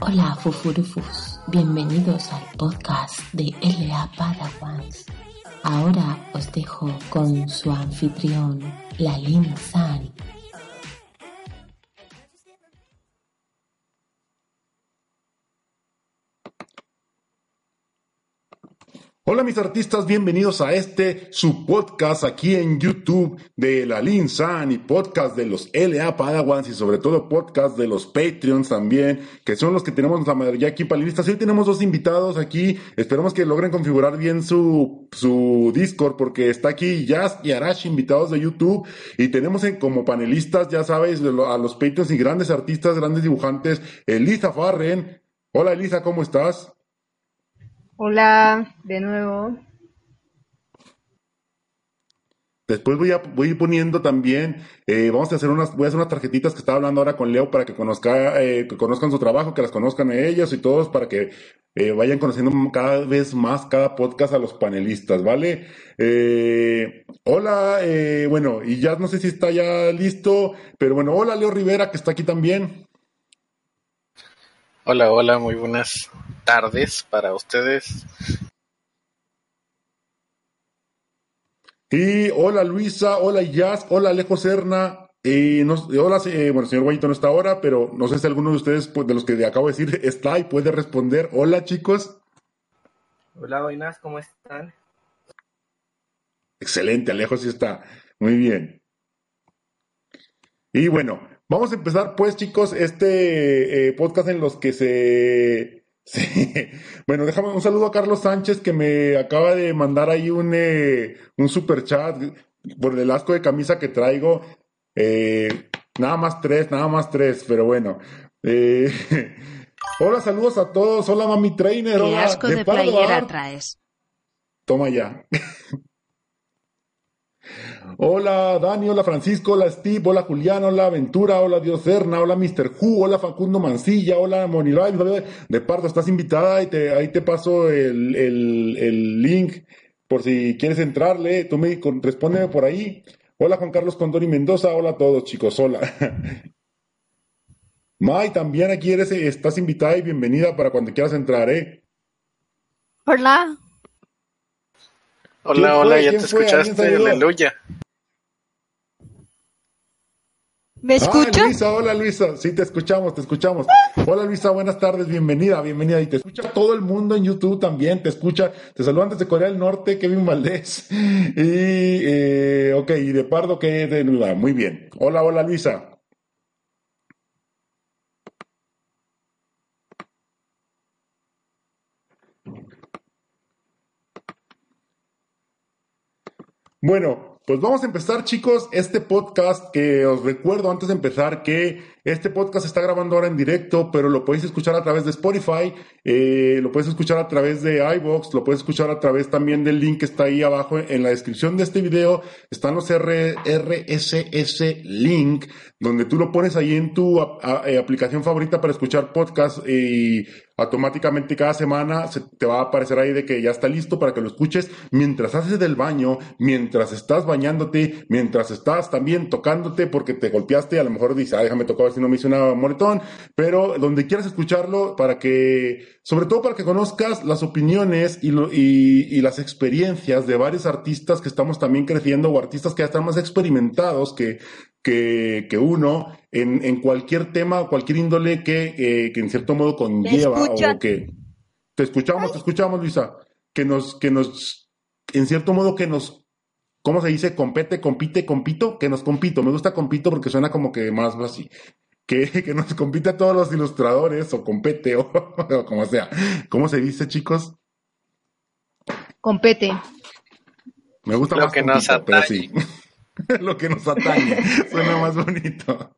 Hola Fufurufus, bienvenidos al podcast de LA Padawans. Ahora os dejo con su anfitrión, Lalin San. Hola mis artistas, bienvenidos a este su podcast aquí en YouTube de la Lin San y podcast de los LA Padawans y sobre todo podcast de los Patreons también, que son los que tenemos la mayoría aquí panelistas. Hoy tenemos dos invitados aquí, esperamos que logren configurar bien su, su Discord porque está aquí Jazz y Arash invitados de YouTube y tenemos en- como panelistas, ya sabéis, a los Patreons y grandes artistas, grandes dibujantes, Elisa Farren. Hola Elisa, ¿cómo estás? Hola, de nuevo. Después voy a, voy a ir poniendo también, eh, vamos a hacer unas, voy a hacer unas tarjetitas que estaba hablando ahora con Leo para que conozca, eh, que conozcan su trabajo, que las conozcan a ellas y todos para que eh, vayan conociendo cada vez más cada podcast a los panelistas, ¿vale? Eh, hola, eh, bueno, y ya no sé si está ya listo, pero bueno, hola Leo Rivera que está aquí también. Hola, hola, muy buenas tardes para ustedes. Y hola Luisa, hola Jazz, hola Alejo Serna. Eh, no- hola, eh, bueno, señor Guayito no está ahora, pero no sé si alguno de ustedes, pues, de los que acabo de decir, está y puede responder. Hola chicos. Hola, buenas, ¿cómo están? Excelente, Alejo sí está. Muy bien. Y bueno, vamos a empezar pues chicos este eh, podcast en los que se... se- Bueno, déjame un saludo a Carlos Sánchez que me acaba de mandar ahí un, eh, un super chat por el asco de camisa que traigo. Eh, nada más tres, nada más tres, pero bueno. Eh, hola, saludos a todos. Hola, Mami Trainer. Qué hola, asco de Pardo playera traes. Toma ya. Hola Dani, hola Francisco, hola Steve, hola Julián, hola Aventura, hola Dios Serna, hola Mr. Who, hola Facundo Mancilla, hola Monilay, de Pardo, estás invitada y te, ahí te paso el, el, link por si quieres entrarle, tú me respóndeme por ahí. Hola Juan Carlos Condori Mendoza, hola a todos chicos, hola. May, también aquí eres, estás invitada y bienvenida para cuando quieras entrar, ¿eh? Hola. Hola, ¿Quién hola, ya ¿Quién te escuchaste, aleluya. ¿Me Ah, escucha? Luisa, hola Luisa, sí te escuchamos, te escuchamos. Hola Luisa, buenas tardes, bienvenida, bienvenida. Y te escucha todo el mundo en YouTube también, te escucha, te saludan desde Corea del Norte, Kevin Valdés. Y, eh, ok, y de Pardo, que de Nuda, muy bien. Hola, hola Luisa. Bueno, pues vamos a empezar, chicos, este podcast que os recuerdo antes de empezar que este podcast está grabando ahora en directo, pero lo podéis escuchar a través de Spotify, eh, lo puedes escuchar a través de iVoox, lo puedes escuchar a través también del link que está ahí abajo en la descripción de este video. Están los R- RSS link, donde tú lo pones ahí en tu ap- a- eh, aplicación favorita para escuchar podcast y automáticamente cada semana se te va a aparecer ahí de que ya está listo para que lo escuches mientras haces del baño, mientras estás bañándote, mientras estás también tocándote porque te golpeaste, a lo mejor dices, ah, déjame tocar a si no me hice una moretón, pero donde quieras escucharlo para que, sobre todo para que conozcas las opiniones y, lo- y, y las experiencias de varios artistas que estamos también creciendo o artistas que ya están más experimentados que, que, que uno en, en cualquier tema o cualquier índole que, eh, que en cierto modo conlleva o que te escuchamos, te escuchamos, Luisa, que nos, que nos, en cierto modo que nos, ¿cómo se dice? Compete, compite, compito, que nos compito. Me gusta compito porque suena como que más así. Que, que nos compite a todos los ilustradores o compete o, o como sea. ¿Cómo se dice, chicos? Compete. Me gusta Lo más que nos compito, pero atañe. sí. Lo que nos atañe. Suena más bonito.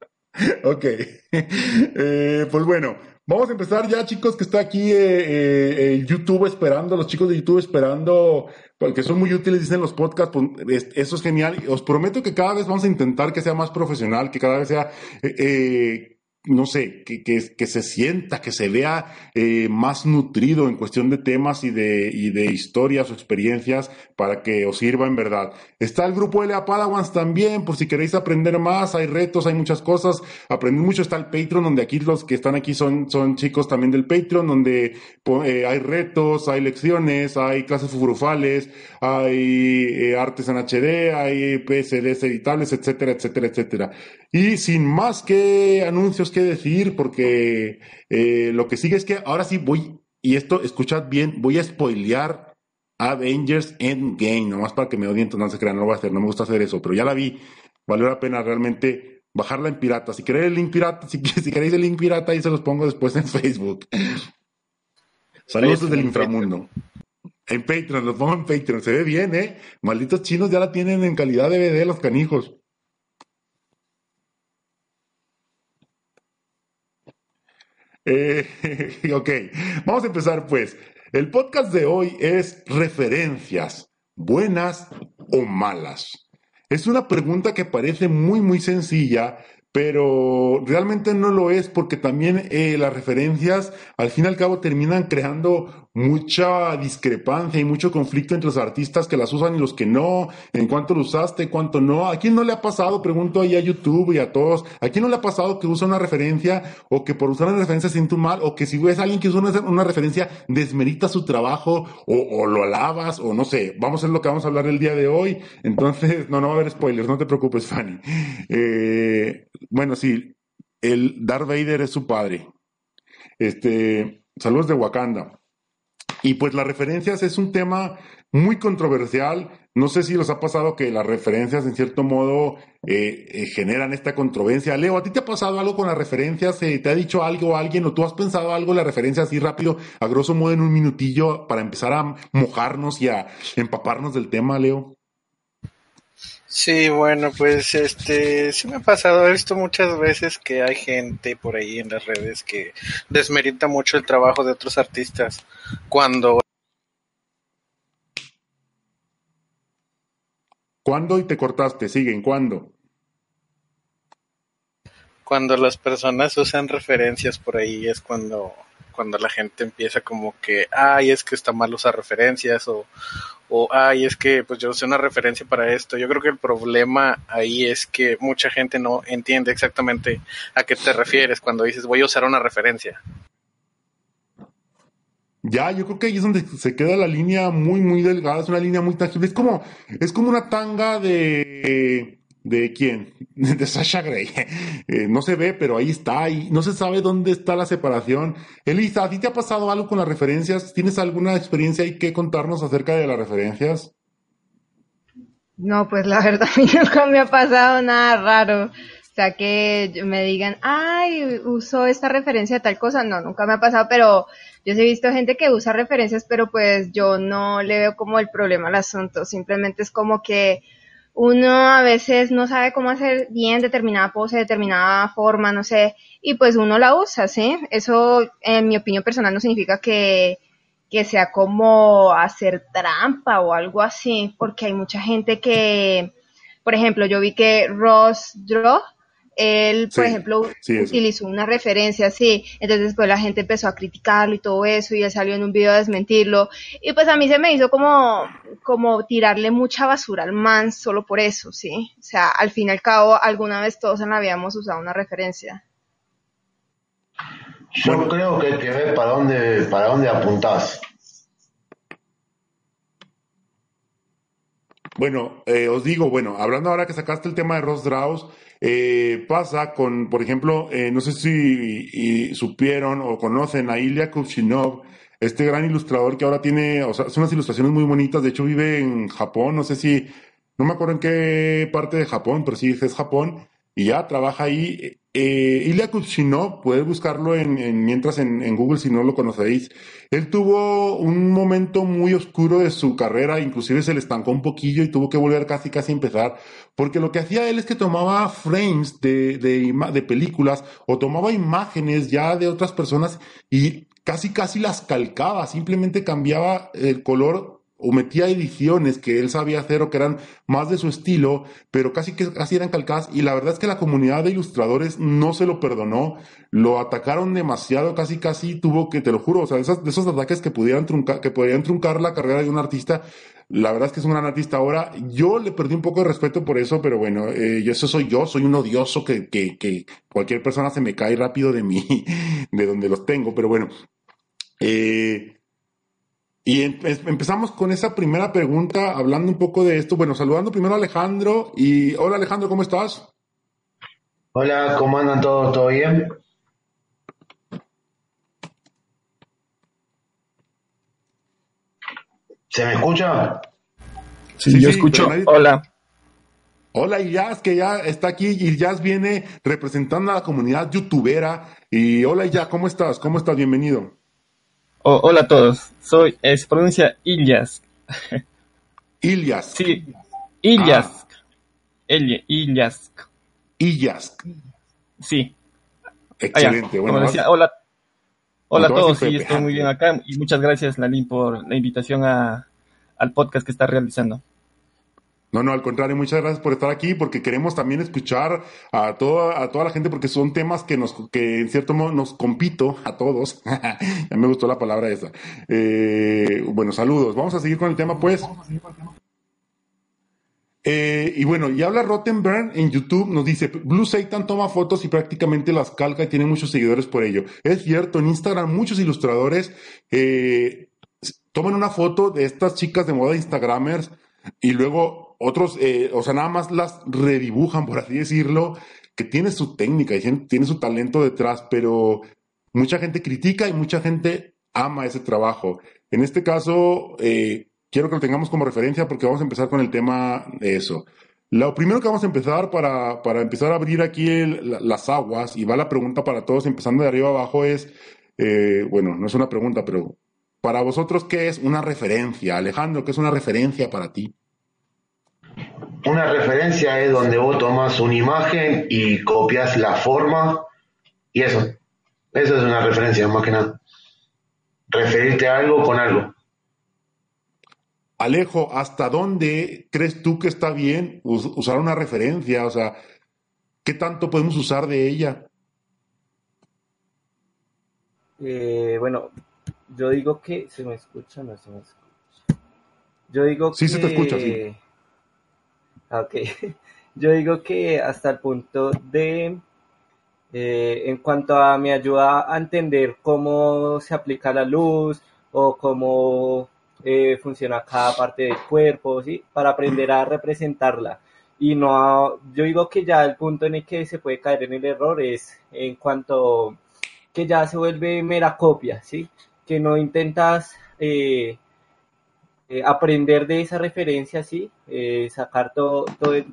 Ok. Eh, pues bueno, vamos a empezar ya, chicos, que está aquí eh, eh, eh, YouTube esperando, los chicos de YouTube esperando, porque son muy útiles, dicen los podcasts, pues, es- eso es genial. Os prometo que cada vez vamos a intentar que sea más profesional, que cada vez sea... eh, eh, no sé, que, que, que se sienta, que se vea eh, más nutrido en cuestión de temas y de, y de historias o experiencias para que os sirva en verdad. Está el grupo LA Padawans también, por si queréis aprender más, hay retos, hay muchas cosas. Aprender mucho está el Patreon, donde aquí los que están aquí son, son chicos también del Patreon, donde eh, hay retos, hay lecciones, hay clases furufales, hay eh, artes en HD, hay PSDs editables, etcétera, etcétera, etcétera. Y sin más que anuncios que decir, porque eh, lo que sigue es que ahora sí voy, y esto, escuchad bien, voy a spoilear Avengers Endgame, nomás para que me odien, no se crean, no lo voy a hacer, no me gusta hacer eso, pero ya la vi, valió la pena realmente bajarla en pirata. Si queréis el link pirata, si, queréis el link pirata, ahí se los pongo después en Facebook. Saludos desde el inframundo. En Patreon, los pongo en Patreon, se ve bien, ¿eh? Malditos chinos ya la tienen en calidad DVD los canijos. Eh, ok, vamos a empezar pues. El podcast de hoy es referencias, buenas o malas. Es una pregunta que parece muy, muy sencilla, pero realmente no lo es porque también eh, las referencias al fin y al cabo terminan creando mucha discrepancia y mucho conflicto entre los artistas que las usan y los que no, en cuánto lo usaste, cuánto no. ¿A quién no le ha pasado? Pregunto ahí a YouTube y a todos. ¿A quién no le ha pasado que usa una referencia o que por usar una referencia siente mal o que si ves a alguien que usa una, una referencia desmerita su trabajo o, o lo alabas o no sé? Vamos a ver lo que vamos a hablar el día de hoy. Entonces, no, no va a haber spoilers, no te preocupes, Fanny. Eh, bueno, sí, el Darth Vader es su padre. Este, saludos de Wakanda. Y pues las referencias es un tema muy controversial. No sé si os ha pasado que las referencias en cierto modo eh, eh, generan esta controversia. Leo, ¿a ti te ha pasado algo con las referencias? ¿Te ha dicho algo alguien o tú has pensado algo la referencia así rápido, a grosso modo en un minutillo para empezar a mojarnos y a empaparnos del tema, Leo? Sí, bueno, pues este, sí me ha pasado, he visto muchas veces que hay gente por ahí en las redes que desmerita mucho el trabajo de otros artistas cuando ¿Cuándo y te cortaste? Siguen, ¿cuándo? cuando las personas usan referencias por ahí es cuando cuando la gente empieza como que ay es que está mal usar referencias o o ay es que pues yo usé una referencia para esto yo creo que el problema ahí es que mucha gente no entiende exactamente a qué te refieres cuando dices voy a usar una referencia Ya, yo creo que ahí es donde se queda la línea muy, muy delgada, es una línea muy tangible. Es como, es como una tanga de, ¿de quién? De Sasha Grey. Eh, no se ve, pero ahí está, y no se sabe dónde está la separación. Elisa, ¿a ti te ha pasado algo con las referencias? ¿Tienes alguna experiencia ahí que contarnos acerca de las referencias? No, pues la verdad a mí nunca me ha pasado nada raro. O sea, que me digan, ay, usó esta referencia a tal cosa. No, nunca me ha pasado, pero yo he visto gente que usa referencias, pero pues yo no le veo como el problema al asunto. Simplemente es como que uno a veces no sabe cómo hacer bien determinada pose, determinada forma, no sé, y pues uno la usa, ¿sí? Eso, en mi opinión personal, no significa que, que sea como hacer trampa o algo así, porque hay mucha gente que, por ejemplo, yo vi que Ross Draw él, por Sí, ejemplo, sí, utilizó una referencia así, entonces después la gente empezó a criticarlo y todo eso, y él salió en un video a desmentirlo, y pues a mí se me hizo como, como tirarle mucha basura al man solo por eso, ¿sí? O sea, al fin y al cabo, alguna vez todos en la vida hemos usado una referencia. Yo creo que hay que ver para dónde, para dónde apuntás. Bueno, eh, os digo, bueno, hablando ahora que sacaste el tema de Ross Strauss, eh, pasa con, por ejemplo, eh, no sé si supieron o conocen a Ilya Kuchinov, este gran ilustrador que ahora tiene, o sea, hace unas ilustraciones muy bonitas, de hecho vive en Japón, no sé si, no me acuerdo en qué parte de Japón, pero sí es Japón, y ya trabaja ahí. Eh, Ilya Kuchinov, puedes buscarlo en, en- mientras en, en Google si no lo conocéis. Él tuvo un momento muy oscuro de su carrera, inclusive se le estancó un poquillo y tuvo que volver casi casi a empezar, porque lo que hacía él es que tomaba frames de, de, de películas o tomaba imágenes ya de otras personas y casi casi las calcaba, simplemente cambiaba el color o metía ediciones que él sabía hacer o que eran más de su estilo, pero casi que casi eran calcadas y la verdad es que la comunidad de ilustradores no se lo perdonó, lo atacaron demasiado, casi casi tuvo que, te lo juro, o sea, de esos, ataques que pudieran truncar, que podrían truncar la carrera de un artista, la verdad es que es un gran artista. Ahora, yo le perdí un poco de respeto por eso, pero bueno, eh, y eso soy yo, soy un odioso que, que, que cualquier persona se me cae rápido de mí, de donde los tengo, pero bueno, eh, y em- empezamos con esa primera pregunta, hablando un poco de esto. Bueno, saludando primero a Alejandro. Y hola Alejandro, ¿cómo estás? Hola, ¿cómo andan todos? ¿Todo bien? ¿Se me escucha? Sí, Sí, yo sí, escucho. nadie- Hola. Hola Iyaz, que ya está aquí. Iyaz viene representando a la comunidad youtubera. Y hola Iyaz, ¿cómo estás? ¿Cómo estás? Bienvenido. O- hola a todos. Soy, eh, se pronuncia Ilyask. Ilias. Sí, Ilyask. Ilya- Ilyask. Iyaz. Sí. Ah. Excelente. Como Bueno, decía, hola. Hola a todos, sí, estoy muy bien acá. Y muchas gracias, Lalín, por la invitación a, al podcast que está realizando. No, no, al contrario, muchas gracias por estar aquí, porque queremos también escuchar a toda, a toda la gente, porque son temas que nos, que en cierto modo nos compito a todos. ya me gustó la palabra esa. Eh, bueno, saludos. Vamos a seguir con el tema, pues. Eh, y bueno, y habla Rottenberg en YouTube, nos dice, Blue Satan toma fotos y prácticamente las calca y tiene muchos seguidores por ello. Es cierto, en Instagram muchos ilustradores eh, toman una foto de estas chicas de moda Instagramers y luego otros, eh, o sea, nada más las redibujan, por así decirlo, que tiene su técnica y tiene su talento detrás, pero mucha gente critica y mucha gente ama ese trabajo. En este caso, eh, quiero que lo tengamos como referencia porque vamos a empezar con el tema de eso. Lo primero que vamos a empezar para, para empezar a abrir aquí las aguas, y va la pregunta para todos, empezando de arriba abajo, es, eh, bueno, no es una pregunta, pero para vosotros, ¿qué es una referencia? Alejandro, ¿qué es una referencia para ti? Una referencia es donde vos tomas una imagen y copias la forma y eso. Eso es una referencia, más que nada. Referirte a algo con algo. Alejo, ¿hasta dónde crees tú que está bien us- usar una referencia? O sea, ¿qué tanto podemos usar de ella? Eh, bueno, yo digo que se me escucha, no se me escucha. Yo digo Sí, que se te escucha, sí. Ah, Ok. Yo digo que hasta el punto de eh, en cuanto a me ayuda a entender cómo se aplica la luz o cómo eh, funciona cada parte del cuerpo, ¿sí? Para aprender a representarla. Y no, yo digo que ya el punto en el que se puede caer en el error es en cuanto que ya se vuelve mera copia, ¿sí? Que no intentas eh, eh, aprender de esa referencia, ¿sí? Eh, sacar todo, todo el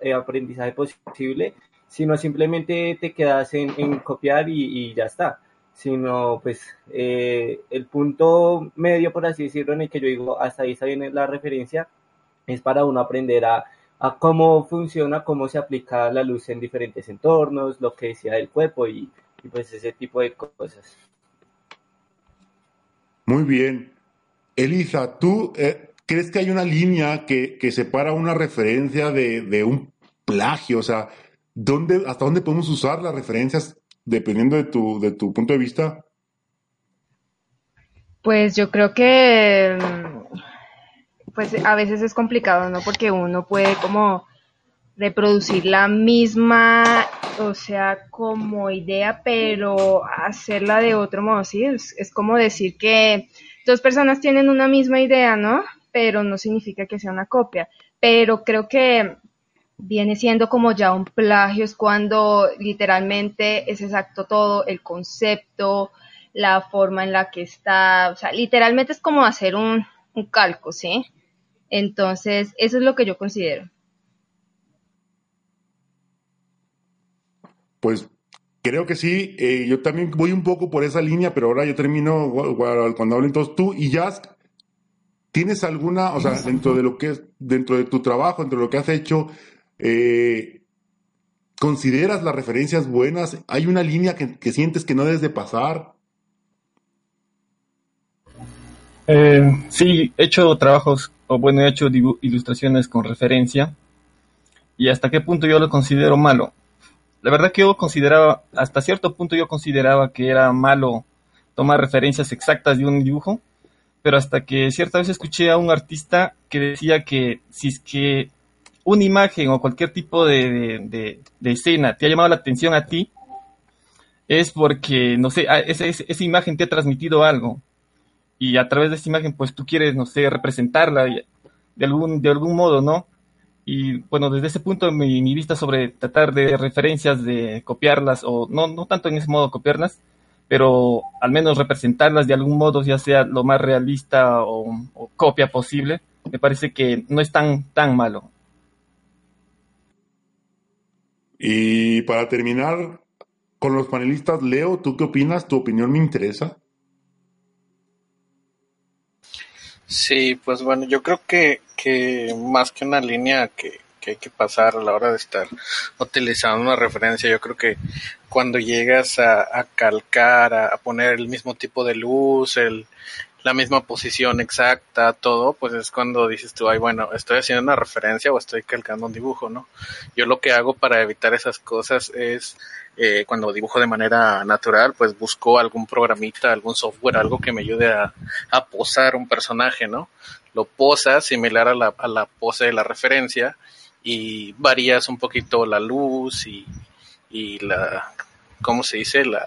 eh, aprendizaje posible, sino simplemente te quedas en, copiar y, ya está. Sino, pues, el punto medio, por así decirlo, en el que yo digo, hasta ahí está bien la referencia, es para uno aprender a, a cómo funciona, cómo se aplica la luz en diferentes entornos, lo que decía del cuerpo y, y pues ese tipo de cosas. Muy bien. Elisa, ¿tú eh, crees que hay una línea que, que separa una referencia de, de un plagio? O sea, ¿dónde, ¿hasta dónde podemos usar las referencias dependiendo de tu, de tu punto de vista? Pues yo creo que mm, pues a veces es complicado, ¿no? Porque uno puede como reproducir la misma, o sea, como idea, pero hacerla de otro modo, ¿sí? Es, es como decir que dos personas tienen una misma idea, ¿no? Pero no significa que sea una copia. Pero creo que viene siendo como ya un plagio, es cuando literalmente es exacto todo, el concepto, la forma en la que está, o sea, literalmente es como hacer un, un calco, ¿sí? Entonces, eso es lo que yo considero. Pues creo que sí. Eh, yo también voy un poco por esa línea, pero ahora yo termino cuando hablen todos tú y ya tienes alguna, o sea, dentro de lo que es, dentro de tu trabajo, dentro de lo que has hecho, eh, ¿consideras las referencias buenas? ¿Hay una línea que, que sientes que no debes de pasar? Eh, sí, he hecho trabajos, o bueno, he hecho ilustraciones con referencia. ¿Y hasta qué punto yo lo considero malo? La verdad que yo consideraba, hasta cierto punto yo consideraba que era malo tomar referencias exactas de un dibujo, pero hasta que cierta vez escuché a un artista que decía que si es que una imagen o cualquier tipo de, de- escena te ha llamado la atención a ti, es porque, no sé, esa, esa- esa imagen te ha transmitido algo y a través de esta imagen pues tú quieres, no sé, representarla de algún, de algún modo, ¿no? Y bueno, desde ese punto mi, mi vista sobre tratar de referencias, de copiarlas, o no, no tanto en ese modo copiarlas, pero al menos representarlas de algún modo, ya sea lo más realista o, o copia posible, me parece que no es tan, tan malo. Y para terminar con los panelistas, Leo, ¿tú qué opinas? ¿Tu opinión me interesa? Sí, pues bueno, yo creo que, que más que una línea que, que hay que pasar a la hora de estar utilizando una referencia, yo creo que cuando llegas a, a calcar, a, poner el mismo tipo de luz, el, la misma posición exacta, todo, pues es cuando dices tú, ay, bueno, estoy haciendo una referencia o estoy calcando un dibujo, ¿no? Yo lo que hago para evitar esas cosas es, eh, cuando dibujo de manera natural, pues busco algún programita, algún software, algo que me ayude a, a posar un personaje, ¿no? Lo posas similar a la, a la pose de la referencia y varías un poquito la luz y, y la, ¿cómo se dice? La,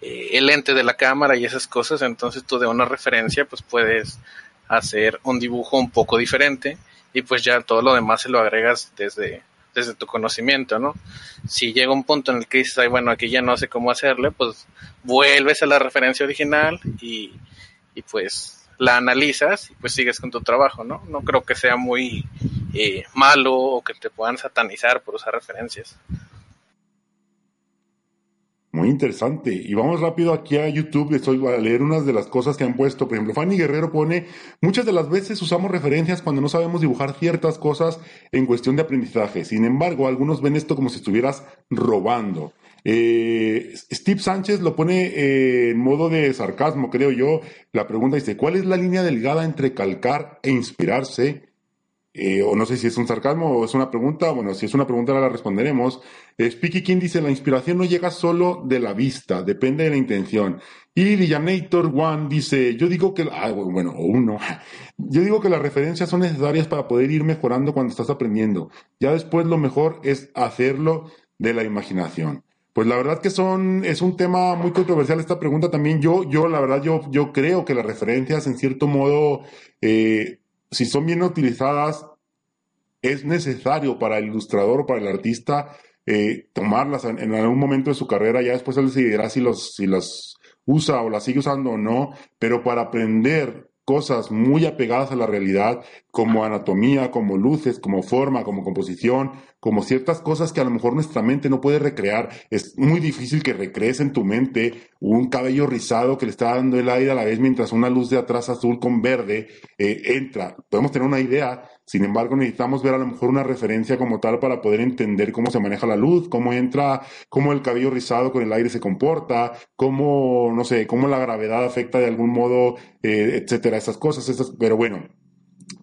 eh, el lente de la cámara y esas cosas, entonces tú de una referencia pues puedes hacer un dibujo un poco diferente y pues ya todo lo demás se lo agregas desde, desde tu conocimiento, ¿no? Si llega un punto en el que dices, ay, bueno, aquí ya no sé cómo hacerle, pues vuelves a la referencia original y, y pues la analizas y pues sigues con tu trabajo, ¿no? No creo que sea muy eh, malo o que te puedan satanizar por usar referencias. Muy interesante. Y vamos rápido aquí a YouTube. Les voy a leer unas de las cosas que han puesto. Por ejemplo, Fanny Guerrero pone, muchas de las veces usamos referencias cuando no sabemos dibujar ciertas cosas en cuestión de aprendizaje. Sin embargo, algunos ven esto como si estuvieras robando. Eh, Steve Sánchez lo pone eh, en modo de sarcasmo, creo yo. La pregunta dice, ¿cuál es la línea delgada entre calcar e inspirarse? Eh, o no sé si es un sarcasmo o es una pregunta. Bueno, si es una pregunta la responderemos. Eh, Speaky King dice, la inspiración no llega solo de la vista, depende de la intención. Y Villanator One dice, yo digo que, ah, bueno, o uno, yo digo que las referencias son necesarias para poder ir mejorando cuando estás aprendiendo. Ya después lo mejor es hacerlo de la imaginación. Pues la verdad que son, es un tema muy controversial esta pregunta también. Yo, yo, la verdad, yo, yo creo que las referencias en cierto modo, eh, si son bien utilizadas, es necesario para el ilustrador o para el artista eh, tomarlas en, en, algún momento de su carrera. Ya después él decidirá si, los, si las usa o las sigue usando o no, pero para aprender cosas muy apegadas a la realidad, como anatomía, como luces, como forma, como composición, como ciertas cosas que a lo mejor nuestra mente no puede recrear. Es muy difícil que recrees en tu mente un cabello rizado que le está dando el aire a la vez mientras una luz de atrás azul con verde eh, entra. Podemos tener una idea, sin embargo, necesitamos ver a lo mejor una referencia como tal para poder entender cómo se maneja la luz, cómo entra, cómo el cabello rizado con el aire se comporta, cómo, no sé, cómo la gravedad afecta de algún modo, eh, etcétera, esas cosas. Esas, pero bueno,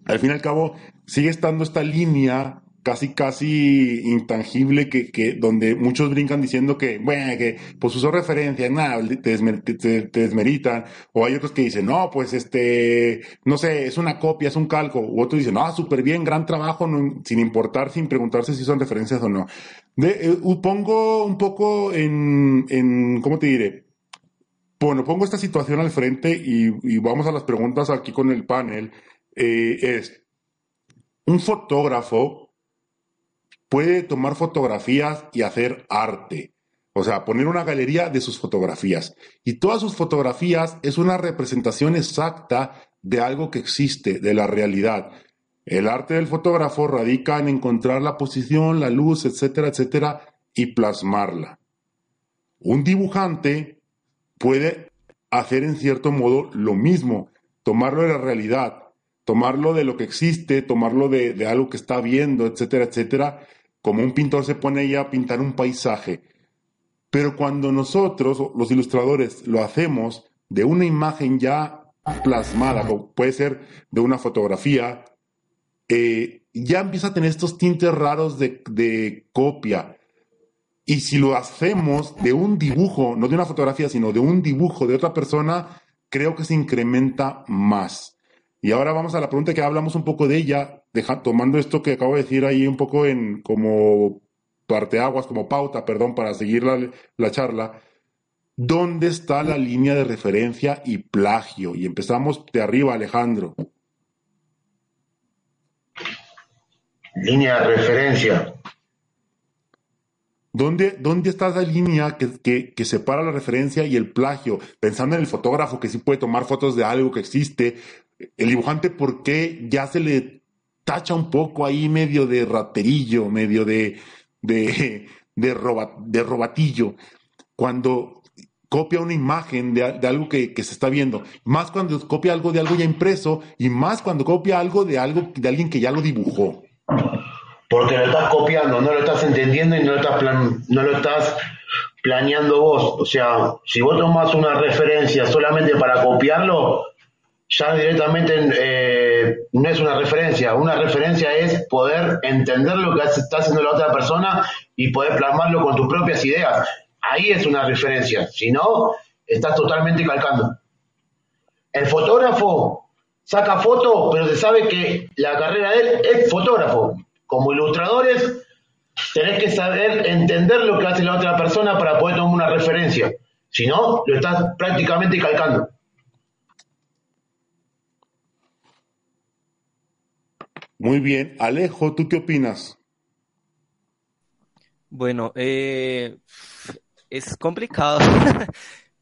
al fin y al cabo, sigue estando esta línea casi, casi intangible que, que donde muchos brincan diciendo que, bueno, que pues usó referencia, nada, te, desmer- te- te- te desmeritan, o hay otros que dicen, no, pues este, no sé, es una copia, es un calco, u otros dicen, no, súper bien, gran trabajo, sin importar, sin preguntarse si son referencias o no. Eh, pongo un poco en, en, ¿cómo te diré? Bueno, pongo esta situación al frente y, y vamos a las preguntas aquí con el panel. Eh, es, un fotógrafo puede tomar fotografías y hacer arte. O sea, poner una galería de sus fotografías. Y todas sus fotografías es una representación exacta de algo que existe, de la realidad. El arte del fotógrafo radica en encontrar la posición, la luz, etcétera, etcétera, y plasmarla. Un dibujante puede hacer en cierto modo lo mismo, tomarlo de la realidad, tomarlo de lo que existe, tomarlo de, algo que está viendo, etcétera, etcétera, como un pintor se pone ya a pintar un paisaje. Pero cuando nosotros, los ilustradores, lo hacemos de una imagen ya plasmada, puede ser de una fotografía, eh, ya empieza a tener estos tintes raros de copia. Y si lo hacemos de un dibujo, no de una fotografía, sino de un dibujo de otra persona, creo que se incrementa más. Y ahora vamos a la pregunta que hablamos un poco de ella, deja- tomando esto que acabo de decir ahí un poco en como parteaguas, como pauta, perdón, para seguir la, la charla. ¿Dónde está la línea de referencia y plagio? Y empezamos de arriba, Alejandro. Línea de referencia. ¿Dónde, dónde está esa línea que, que, que separa la referencia y el plagio? Pensando en el fotógrafo que sí puede tomar fotos de algo que existe, el dibujante, ¿por qué ya se le tacha un poco ahí medio de raterillo, medio de, de, de, roba- de robatillo? Cuando copia una imagen de, de algo que, que se está viendo, más cuando copia algo de algo ya impreso y más cuando copia algo de algo de alguien que ya lo dibujó. Porque lo estás copiando, no lo estás entendiendo y no lo estás, plan- no lo estás planeando vos. O sea, si vos tomás una referencia solamente para copiarlo, ya directamente eh, no es una referencia. Una referencia es poder entender lo que está haciendo la otra persona y poder plasmarlo con tus propias ideas. Ahí es una referencia. Si no, estás totalmente calcando. El fotógrafo saca fotos, pero se sabe que la carrera de él es fotógrafo. Como ilustradores, tenés que saber entender lo que hace la otra persona para poder tomar una referencia. Si no, lo estás prácticamente calcando. Muy bien. Alejo, ¿tú qué opinas? Bueno, eh, es complicado,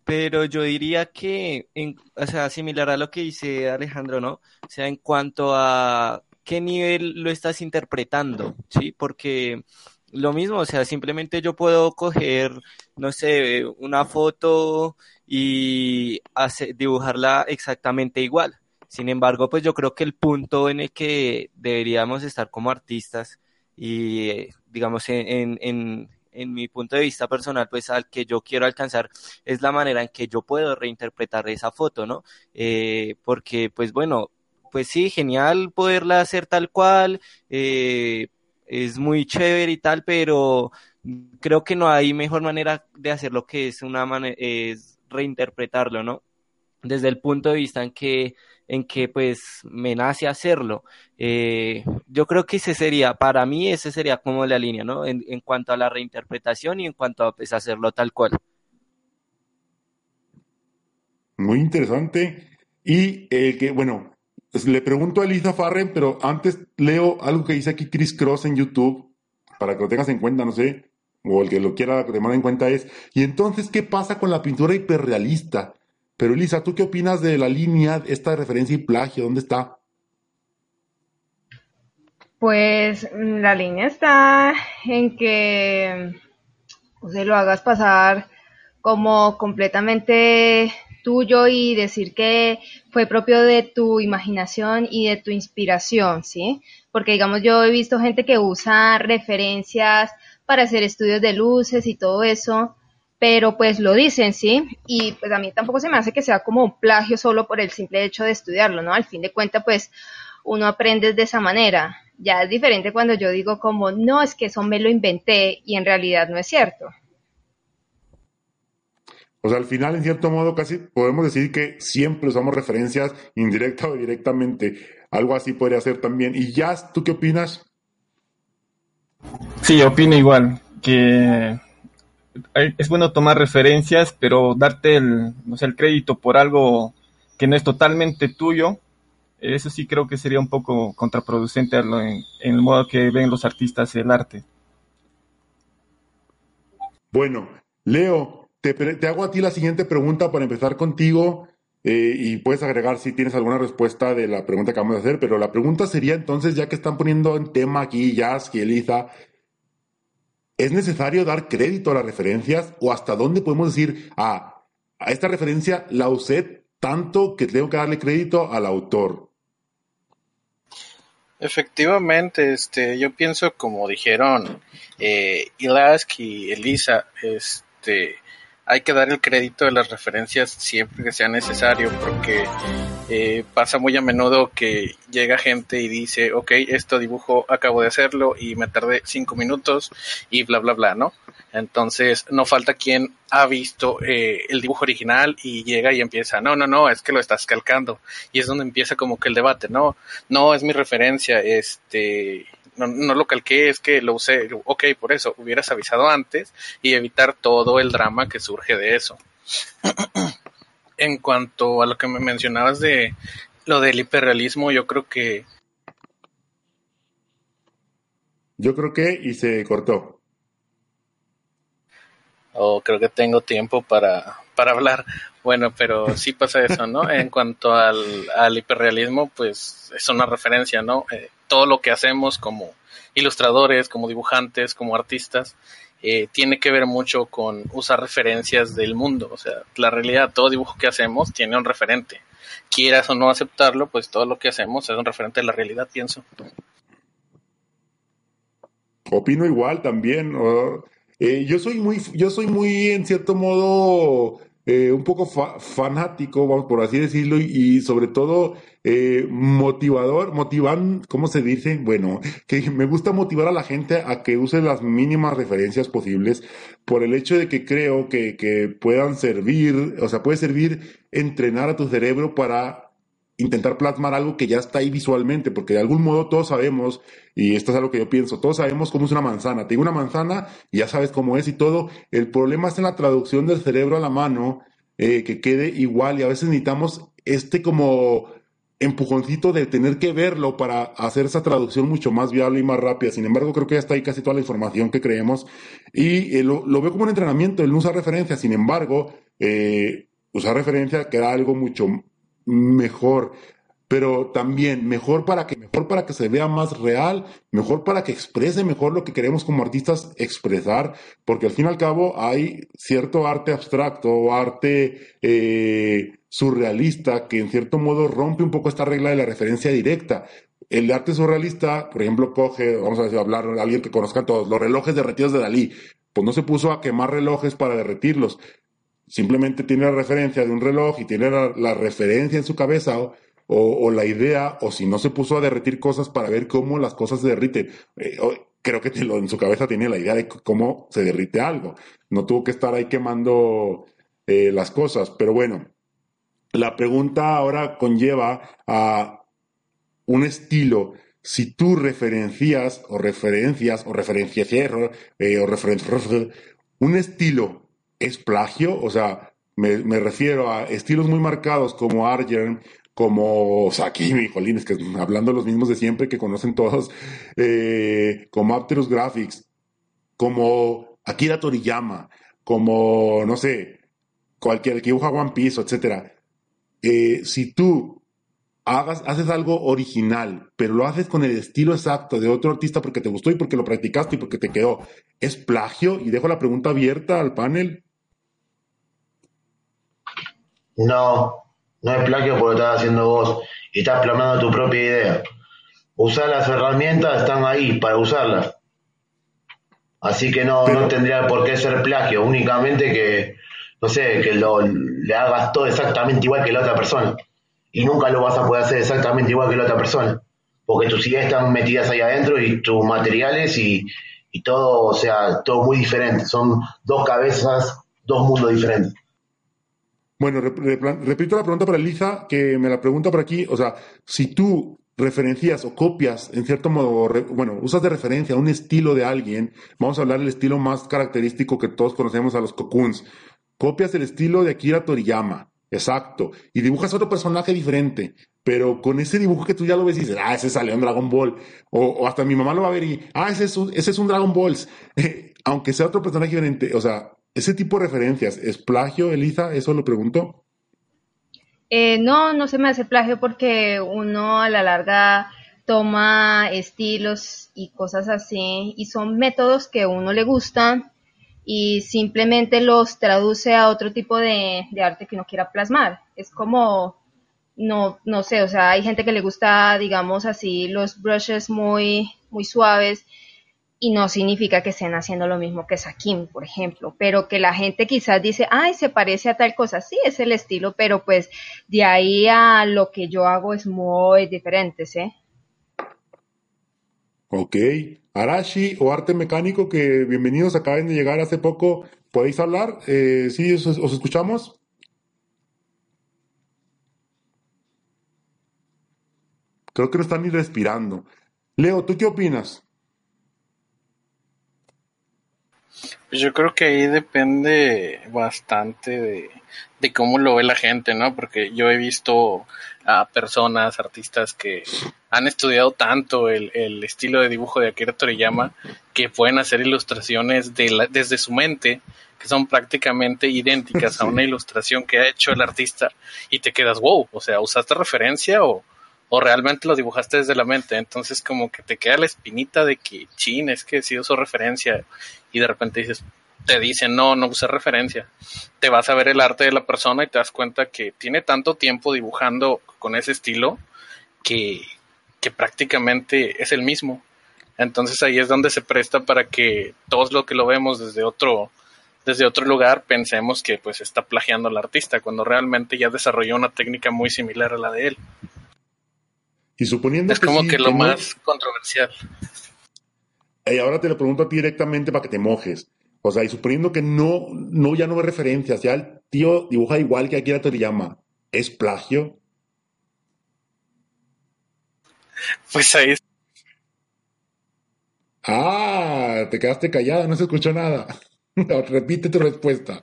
pero yo diría que, en, o sea, similar a lo que dice Alejandro, ¿no? O sea, en cuanto a qué nivel lo estás interpretando, ¿sí? Porque lo mismo, o sea, simplemente yo puedo coger, no sé, una foto y hace- dibujarla exactamente igual. Sin embargo, pues yo creo que el punto en el que deberíamos estar como artistas y digamos en, en, en, en mi punto de vista personal, pues al que yo quiero alcanzar es la manera en que yo puedo reinterpretar esa foto, ¿no? Eh, porque pues bueno, pues sí, genial poderla hacer tal cual, eh, es muy chévere y tal, pero creo que no hay mejor manera de hacerlo que es una manera, es reinterpretarlo, ¿no? Desde el punto de vista en que en que pues me nace hacerlo. Eh, yo creo que ese sería, para mí ese sería como la línea, ¿no? En, en cuanto a la reinterpretación y en cuanto a pues, hacerlo tal cual. Muy interesante. Y eh, que, bueno, pues, le pregunto a Elisa Farren, pero antes leo algo que dice aquí Chris Cross en YouTube, para que lo tengas en cuenta, no sé, o el que lo quiera tomar en cuenta es, y entonces, ¿qué pasa con la pintura hiperrealista? Pero Elisa, ¿tú qué opinas de la línea, esta referencia y plagio? ¿Dónde está? Pues mm, la línea está en que o sea, lo hagas pasar como completamente tuyo y decir que fue propio de tu imaginación y de tu inspiración, ¿sí? Porque digamos yo he visto gente que usa referencias para hacer estudios de luces y todo eso, pero pues lo dicen, ¿sí? Y pues a mí tampoco se me hace que sea como un plagio solo por el simple hecho de estudiarlo, ¿no? Al fin de cuentas, pues uno aprende de esa manera. Ya es diferente cuando yo digo como, no, es que eso me lo inventé y en realidad no es cierto. O sea, al final, en cierto modo, casi podemos decir que siempre usamos referencias indirecta o directamente. Algo así podría ser también. Y Jazz, ¿tú qué opinas? Sí, opino igual, que es bueno tomar referencias, pero darte el, no sé, el crédito por algo que no es totalmente tuyo, eso sí creo que sería un poco contraproducente en, el modo que ven los artistas el arte. Bueno, Leo, te, te hago a ti la siguiente pregunta para empezar contigo eh, y puedes agregar si tienes alguna respuesta de la pregunta que vamos a hacer, pero la pregunta sería entonces, ya que están poniendo en tema aquí Jazz y Eliza, ¿es necesario dar crédito a las referencias o hasta dónde podemos decir, ah, a esta referencia la usé tanto que tengo que darle crédito al autor? Efectivamente, este, yo pienso como dijeron eh, Ilask y Elisa, este, hay que dar el crédito de las referencias siempre que sea necesario, porque eh, pasa muy a menudo que llega gente y dice, ok, esto dibujo acabo de hacerlo y me tardé cinco minutos y bla bla bla, ¿no? Entonces no falta quien ha visto eh, el dibujo original y llega y empieza, no, no, no, es que lo estás calcando. Y es donde empieza como que el debate, no, no es mi referencia, este, no, no lo calqué, es que lo usé, ok, por eso, hubieras avisado antes y evitar todo el drama que surge de eso. en cuanto a lo que me mencionabas de lo del hiperrealismo, yo creo que Yo creo que, y se cortó. o creo que tengo tiempo para, para hablar. Bueno, pero sí pasa eso, ¿no? En cuanto al, al hiperrealismo, pues es una referencia, ¿no? Eh, todo lo que hacemos como ilustradores, como dibujantes, como artistas, eh, tiene que ver mucho con usar referencias del mundo. O sea, la realidad, todo dibujo que hacemos tiene un referente. Quieras o no aceptarlo, pues todo lo que hacemos es un referente de la realidad, pienso. Opino igual también. eh, yo soy muy, yo soy muy, en cierto modo, eh, un poco fa- fanático, vamos por así decirlo, y, sobre todo eh, motivador, motivan, ¿cómo se dice? Bueno, que me gusta motivar a la gente a que use las mínimas referencias posibles por el hecho de que creo que, que puedan servir, o sea, puede servir entrenar a tu cerebro para intentar plasmar algo que ya está ahí visualmente, porque de algún modo todos sabemos, y esto es algo que yo pienso, todos sabemos cómo es una manzana. Te una manzana y ya sabes cómo es y todo. El problema está en la traducción del cerebro a la mano, eh, que quede igual, y a veces necesitamos este como empujoncito de tener que verlo para hacer esa traducción mucho más viable y más rápida. Sin embargo, creo que ya está ahí casi toda la información que creemos. Y eh, lo, veo como un entrenamiento, el no usar referencia. Sin embargo, eh, usar referencia queda algo mucho mejor, pero también mejor para que mejor para que se vea más real, mejor para que exprese mejor lo que queremos como artistas expresar, porque al fin y al cabo hay cierto arte abstracto o arte eh, surrealista que en cierto modo rompe un poco esta regla de la referencia directa. El arte surrealista, por ejemplo, coge, vamos a hablar de alguien que conozcan todos, los relojes derretidos de Dalí. Pues no se puso a quemar relojes para derretirlos, simplemente tiene la referencia de un reloj y tiene la, referencia en su cabeza o, la idea, o si no se puso a derretir cosas para ver cómo las cosas se derriten. Eh, creo que en su cabeza tiene la idea de cómo se derrite algo. No tuvo que estar ahí quemando eh, las cosas, pero bueno, la pregunta ahora conlleva a un estilo. Si tú referencias o referencias o referencias eh, o referen- un estilo es plagio, o sea, me, refiero a estilos muy marcados como Argent, como Sakimi, jolines, que hablando los mismos de siempre que conocen todos, eh, como Apterus Graphics, como Akira Toriyama, como, no sé, cualquier que dibuja One Piece, etcétera. Eh, si tú hagas, haces algo original, pero lo haces con el estilo exacto de otro artista porque te gustó y porque lo practicaste y porque te quedó, ¿es plagio? Y dejo la pregunta abierta al panel. No, no es plagio porque lo estás haciendo vos y estás plasmando tu propia idea. Usar las herramientas, están ahí para usarlas. Así que no, no tendría por qué ser plagio, únicamente que, no sé, que lo, le hagas todo exactamente igual que la otra persona. Y nunca lo vas a poder hacer exactamente igual que la otra persona. porque tus ideas están metidas ahí adentro y tus materiales y, y todo, o sea, todo muy diferente. Son dos cabezas, dos mundos diferentes. Bueno, repito la pregunta para Elisa, que me la pregunta por aquí. O sea, si tú referencias o copias, en cierto modo, bueno, usas de referencia un estilo de alguien, vamos a hablar del estilo más característico que todos conocemos a los cocoons. Copias el estilo de Akira Toriyama, exacto, y dibujas otro personaje diferente, pero con ese dibujo que tú ya lo ves y dices, ah, ese salió en Dragon Ball, o, o hasta mi mamá lo va a ver y, ah, ese es un, ese es un Dragon Balls, aunque sea otro personaje diferente, o sea, ese tipo de referencias, ¿es plagio, Elisa? Eso lo pregunto. Eh, no, no se me hace plagio porque uno a la larga toma estilos y cosas así y son métodos que a uno le gustan y simplemente los traduce a otro tipo de, de arte que uno quiera plasmar. Es como, no, no sé, o sea, hay gente que le gusta, digamos así, los brushes muy, muy suaves y no significa que estén haciendo lo mismo que Sakim, por ejemplo, pero que la gente quizás dice, ay, se parece a tal cosa, sí, es el estilo, pero pues de ahí a lo que yo hago es muy diferente, ¿sí? Ok. Arashi o Arte Mecánico, que bienvenidos, acaban de llegar hace poco. ¿Podéis hablar? Eh, ¿Sí os, os escuchamos? Creo que no están ni respirando. Leo, ¿tú qué opinas? Pues yo creo que ahí depende bastante de, de cómo lo ve la gente, ¿no? Porque yo he visto a personas, artistas que han estudiado tanto el, el estilo de dibujo de Akira Toriyama que pueden hacer ilustraciones de la- desde su mente que son prácticamente idénticas a una ilustración que ha hecho el artista y te quedas, wow, o sea, ¿usaste referencia o, o realmente lo dibujaste desde la mente? Entonces como que te queda la espinita de que, chin, es que sí usó referencia y de repente dices, te dicen, no, no usé referencia. Te vas a ver el arte de la persona y te das cuenta que tiene tanto tiempo dibujando con ese estilo que, que prácticamente es el mismo. Entonces ahí es donde se presta para que todos lo que lo vemos desde otro, desde otro lugar pensemos que pues está plagiando al artista, cuando realmente ya desarrolló una técnica muy similar a la de él. Y suponiendo Es como sí, que lo más controversial. Y ahora te lo pregunto a ti directamente para que te mojes. O sea, y suponiendo que no, no ya no ve referencias, ya el tío dibuja igual que Akira Toriyama, ¿es plagio? Pues ahí Ah, te quedaste callada, no se escuchó nada. Repite tu respuesta.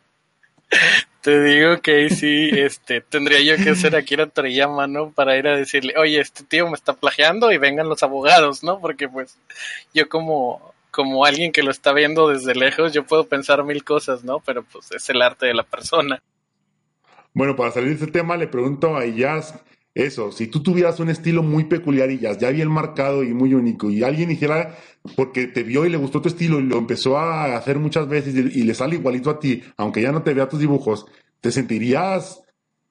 Te digo que ahí sí, este, tendría yo que ser Akira Toriyama, ¿no? Para ir a decirle, oye, este tío me está plagiando y vengan los abogados, ¿no? Porque pues yo como, como alguien que lo está viendo desde lejos, yo puedo pensar mil cosas, ¿no? Pero pues es el arte de la persona. Bueno, para salir de ese tema, le pregunto a Jazz eso, si tú tuvieras un estilo muy peculiar y ya bien marcado y muy único, y alguien hiciera, porque te vio y le gustó tu estilo y lo empezó a hacer muchas veces y, y le sale igualito a ti, aunque ya no te vea tus dibujos, ¿te sentirías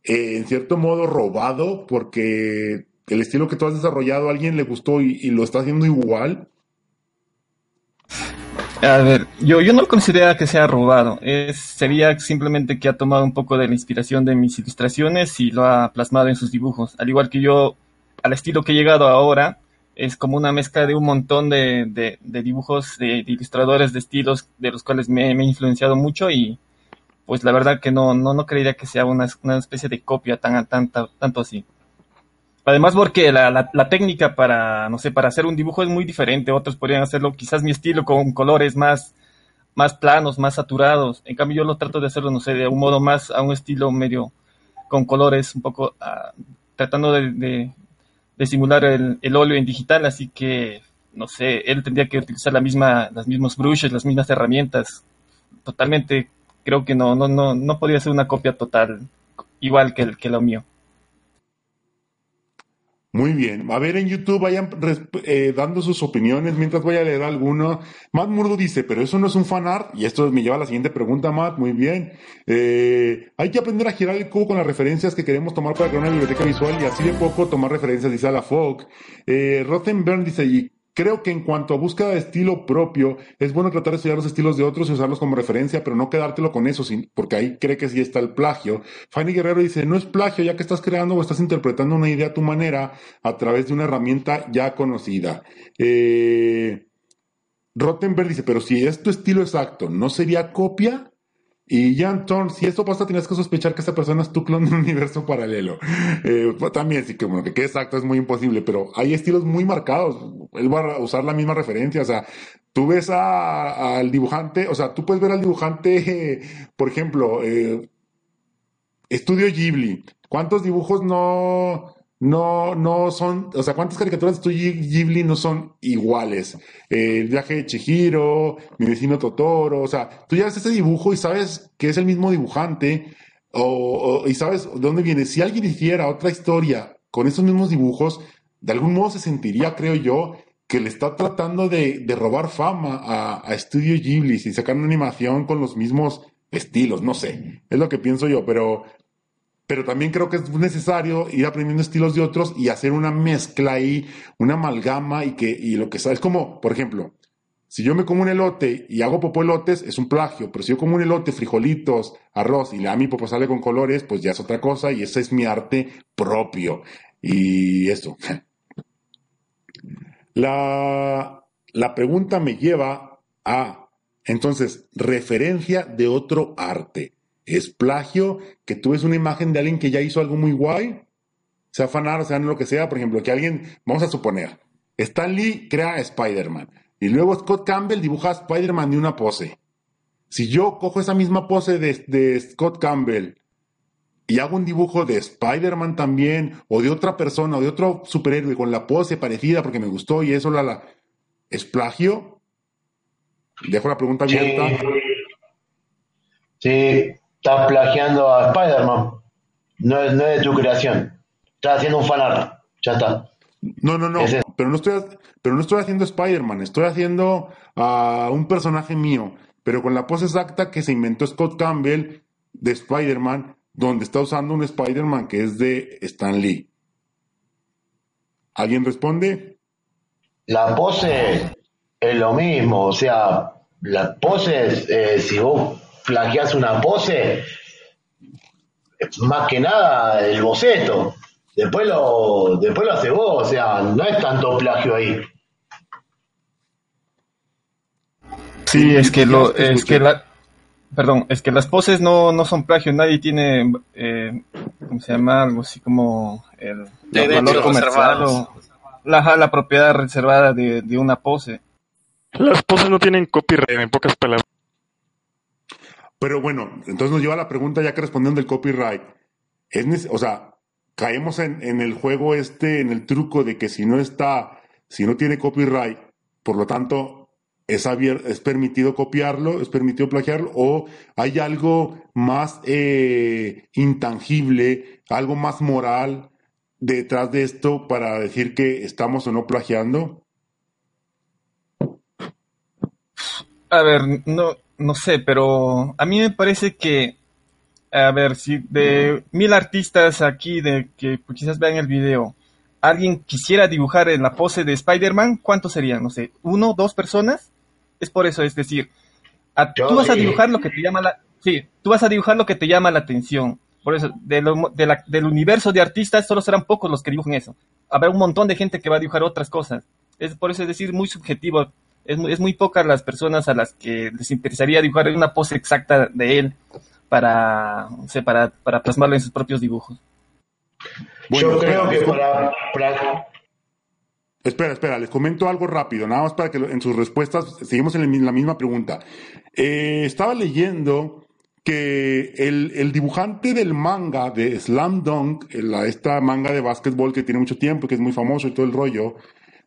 eh, en cierto modo robado porque el estilo que tú has desarrollado a alguien le gustó y, y lo está haciendo igual? A ver, yo, yo no considero que sea robado. Es, sería simplemente que ha tomado un poco de la inspiración de mis ilustraciones y lo ha plasmado en sus dibujos. Al igual que yo, al estilo que he llegado ahora, es como una mezcla de un montón de, de- dibujos de, ilustradores de estilos de los cuales me, me he influenciado mucho y pues la verdad que no, no, no creería que sea una, una especie de copia tan, tan- tanto así. Además, porque la, la, la técnica para, no sé, para hacer un dibujo es muy diferente. Otros podrían hacerlo quizás mi estilo con colores más, más planos, más saturados. En cambio, yo lo trato de hacerlo, no sé, de un modo más a un estilo medio con colores un poco, ah, tratando de, simular el, óleo en digital. Así que, no sé, él tendría que utilizar la misma, las mismos brushes, las mismas herramientas. Totalmente, creo que no, no, no, no podría ser una copia total igual que, el, que lo mío. Muy bien. A ver, en YouTube vayan eh, dando sus opiniones mientras voy a leer alguno. Matt Murdo dice, pero eso no es un fan art. Y esto me lleva a la siguiente pregunta, Matt. Muy bien. Eh, hay que aprender a girar el cubo con las referencias que queremos tomar para crear una biblioteca visual y así de poco tomar referencias, dice a la Fogg. Eh, Rothenberg dice, ¿y creo que en cuanto a búsqueda de estilo propio, es bueno tratar de estudiar los estilos de otros y usarlos como referencia, pero no quedártelo con eso, porque ahí cree que sí está el plagio. Fanny Guerrero dice, no es plagio, ya que estás creando o estás interpretando una idea a tu manera a través de una herramienta ya conocida. Eh, Rottenberg dice, pero si es tu estilo exacto, ¿no sería copia? Y Jan Thorne, si esto pasa, tienes que sospechar que esta persona es tu clon de un universo paralelo. Eh, pues, también, sí, que bueno, que quede exacto es muy imposible, pero hay estilos muy marcados. Él va a usar la misma referencia, o sea, tú ves al dibujante, o sea, tú puedes ver al dibujante, por ejemplo, eh, Estudio Ghibli. ¿Cuántos dibujos no, no, no son, o sea, cuántas caricaturas de Estudio Ghibli no son iguales? El viaje de Chihiro, mi vecino Totoro, o sea, tú ya ves ese dibujo y sabes que es el mismo dibujante, o, y sabes de dónde viene. Si alguien hiciera otra historia con esos mismos dibujos, de algún modo se sentiría, creo yo, que le está tratando de, de robar fama a, a Studio Ghibli y sacar una animación con los mismos estilos, no sé, es lo que pienso yo, pero, pero también creo que es necesario ir aprendiendo estilos de otros y hacer una mezcla ahí, una amalgama y que, y lo que sea, es como, por ejemplo, si yo me como un elote y hago popó elotes, es un plagio, pero si yo como un elote, frijolitos, arroz y da mi popó sale con colores, pues ya es otra cosa y ese es mi arte propio. Y eso. La, la pregunta me lleva a, entonces, referencia de otro arte. ¿Es plagio que tú ves una imagen de alguien que ya hizo algo muy guay? Sea fanar, sea lo que sea, por ejemplo, que alguien, vamos a suponer, Stan Lee crea a Spider-Man y luego Scott Campbell dibuja a Spider-Man de una pose. Si yo cojo esa misma pose de, Scott Campbell y hago un dibujo de Spider-Man también, o de otra persona, o de otro superhéroe con la pose parecida porque me gustó y eso la, la ¿es plagio? Dejo la pregunta abierta. Sí, estás plagiando a Spider-Man. No es, no es de tu creación. Estás haciendo un fanart. Ya está. No, no, no, pero no estoy, pero no estoy haciendo Spider-Man, estoy haciendo a un personaje mío, pero con la pose exacta que se inventó Scott Campbell de Spider-Man, donde está usando un Spider-Man que es de Stan Lee. ¿Alguien responde? La pose es lo mismo. O sea, las poses, eh, si vos plagias una pose, más que nada el boceto. Después lo, después lo hace vos. O sea, no es tanto plagio ahí. Sí, es que lo, es que la, perdón, es que las poses no, no son plagio, nadie tiene, eh, ¿cómo se llama? Algo así como el, el valor comercial o la, la propiedad reservada de, de una pose. Las poses no tienen copyright, en pocas palabras. Pero bueno, entonces nos lleva a la pregunta ya que respondieron del copyright. Es o sea, caemos en, en el juego este, en el truco de que si no está, si no tiene copyright, por lo tanto, es, es permitido copiarlo, es permitido plagiarlo, o hay algo más eh, intangible, algo más moral detrás de esto para decir que estamos o no plagiando. A ver, no, no sé, pero a mí me parece que, a ver, si de mil artistas aquí de que pues, quizás vean el video, alguien quisiera dibujar en la pose de Spider-Man, ¿cuántos serían? No sé, uno, dos personas. Es por eso, es decir, a- tú vas a dibujar lo que te llama la, sí, tú vas a dibujar lo que te llama la atención. Por eso, de lo- de la- del universo de artistas solo serán pocos los que dibujen eso. Habrá un montón de gente que va a dibujar otras cosas. Es por eso es decir, muy subjetivo. Es muy, es muy pocas las personas a las que les interesaría dibujar una pose exacta de él para, sé, para, para plasmarlo en sus propios dibujos. Bueno, Yo creo que para, para- Espera, espera, les comento algo rápido, nada más para que en sus respuestas seguimos en la misma pregunta. Eh, estaba leyendo que el, el dibujante del manga de Slam Dunk, la- esta manga de básquetbol que tiene mucho tiempo, que es muy famoso y todo el rollo,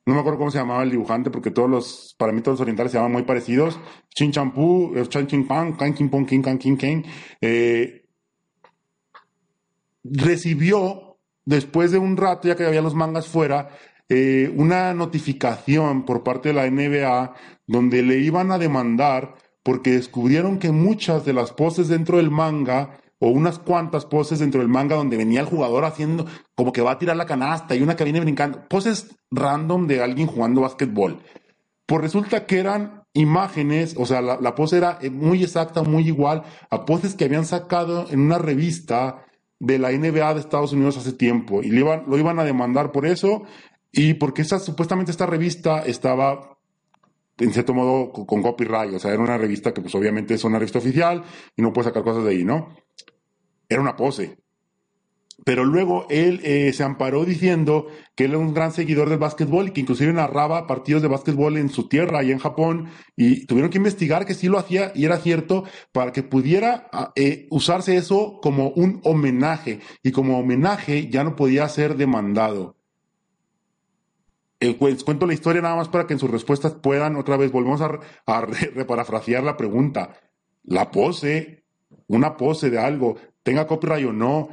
no me acuerdo cómo se llamaba el dibujante, porque todos los, para mí todos los orientales se llaman muy parecidos, Chin Champú, eh, Chan Chin Pan, Kan Kin Pon Kin Kan Kin Ken, eh, recibió, después de un rato, ya que había los mangas fuera, eh, una notificación por parte de la NBA donde le iban a demandar porque descubrieron que muchas de las poses dentro del manga o unas cuantas poses dentro del manga donde venía el jugador haciendo como que va a tirar la canasta y una que viene brincando, poses random de alguien jugando básquetbol. Pues resulta que eran imágenes, o sea, la, la pose era muy exacta, muy igual a poses que habían sacado en una revista de la NBA de Estados Unidos hace tiempo y le iban, lo iban a demandar por eso y porque esa, supuestamente esta revista estaba en cierto modo con copyright, o sea, era una revista que pues obviamente es una revista oficial y no puede sacar cosas de ahí, ¿no? Era una pose. Pero luego él eh, se amparó diciendo que él era un gran seguidor del básquetbol y que inclusive narraba partidos de básquetbol en su tierra, allá en Japón, y tuvieron que investigar que sí lo hacía y era cierto para que pudiera ah, eh, usarse eso como un homenaje y como homenaje ya no podía ser demandado. Eh, cu- cuento la historia nada más para que en sus respuestas puedan otra vez, volvemos a, a re- reparafrasear la pregunta. La pose, una pose de algo, tenga copyright o no,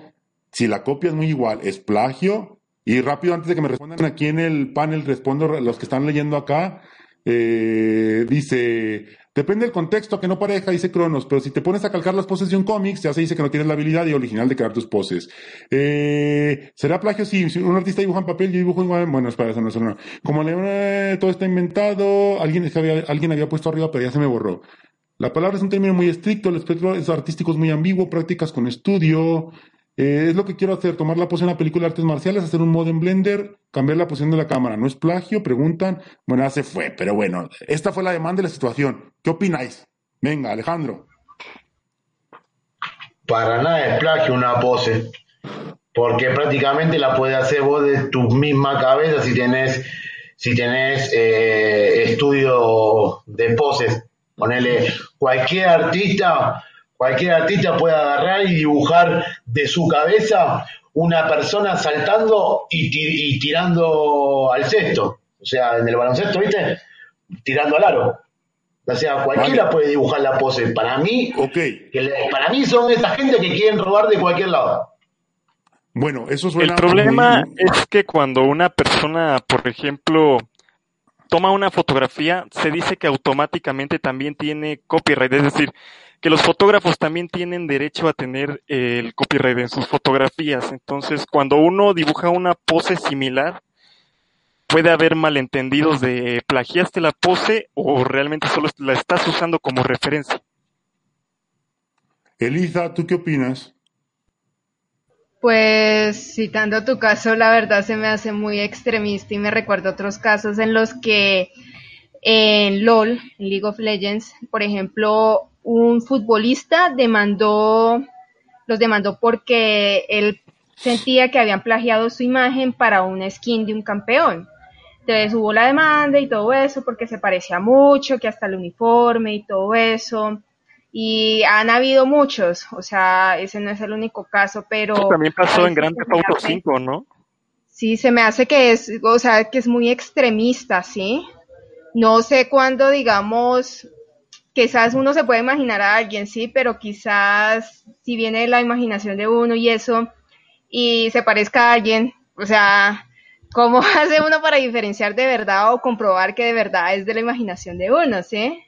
si la copia es muy igual, ¿es plagio? Y rápido, antes de que me respondan aquí en el panel, respondo a los que están leyendo acá. Eh, dice, depende del contexto, que no pareja, dice Cronos, pero si te pones a calcar las poses de un cómic, ya se dice que no tienes la habilidad y original de crear tus poses. Eh, ¿Será plagio? Si un artista dibuja en papel, yo dibujo en... Bueno, espera, eso no, eso no. Como eh, todo está inventado, alguien, es que había, alguien había puesto arriba, pero ya se me borró. La palabra es un término muy estricto, el espectro es artístico es muy ambiguo, prácticas con estudio. Eh, es lo que quiero hacer, tomar la pose en una película de artes marciales, hacer un modo en Blender, cambiar la posición de la cámara. ¿No es plagio? Preguntan. Bueno, ya se fue, pero bueno, esta fue la demanda de la situación. ¿Qué opináis? Venga, Alejandro. Para nada es plagio una pose. Porque prácticamente la puedes hacer vos de tu misma cabeza si tenés, si tenés eh, estudio de poses. Ponele, cualquier artista, cualquier artista puede agarrar y dibujar de su cabeza una persona saltando y, ti- y tirando al cesto. O sea, en el baloncesto, ¿viste? Tirando al aro. O sea, cualquiera puede dibujar la pose. Para mí, que le- para mí son esa gente que quieren robar de cualquier lado. Bueno, eso suena El problema muy- es que cuando una persona, por ejemplo, toma una fotografía, se dice que automáticamente también tiene copyright, es decir, que los fotógrafos también tienen derecho a tener eh, el copyright en sus fotografías. Entonces, cuando uno dibuja una pose similar, puede haber malentendidos de plagiaste la pose o realmente solo la estás usando como referencia. Elisa, ¿tú qué opinas? Pues citando tu caso, la verdad se me hace muy extremista y me recuerda otros casos en los que en LOL, en League of Legends, por ejemplo, un futbolista demandó, los demandó porque él sentía que habían plagiado su imagen para una skin de un campeón. Entonces hubo la demanda y todo eso porque se parecía mucho, que hasta el uniforme y todo eso. Y han habido muchos, o sea, ese no es el único caso, pero... Eso también pasó en Grand Theft Auto hace- 5, ¿no? Sí, se me hace que es, o sea, que es muy extremista, ¿sí? No sé cuándo, digamos, quizás uno se puede imaginar a alguien, sí, pero quizás si viene de la imaginación de uno y eso, y se parezca a alguien, o sea, ¿cómo hace uno para diferenciar de verdad o comprobar que de verdad es de la imaginación de uno, sí?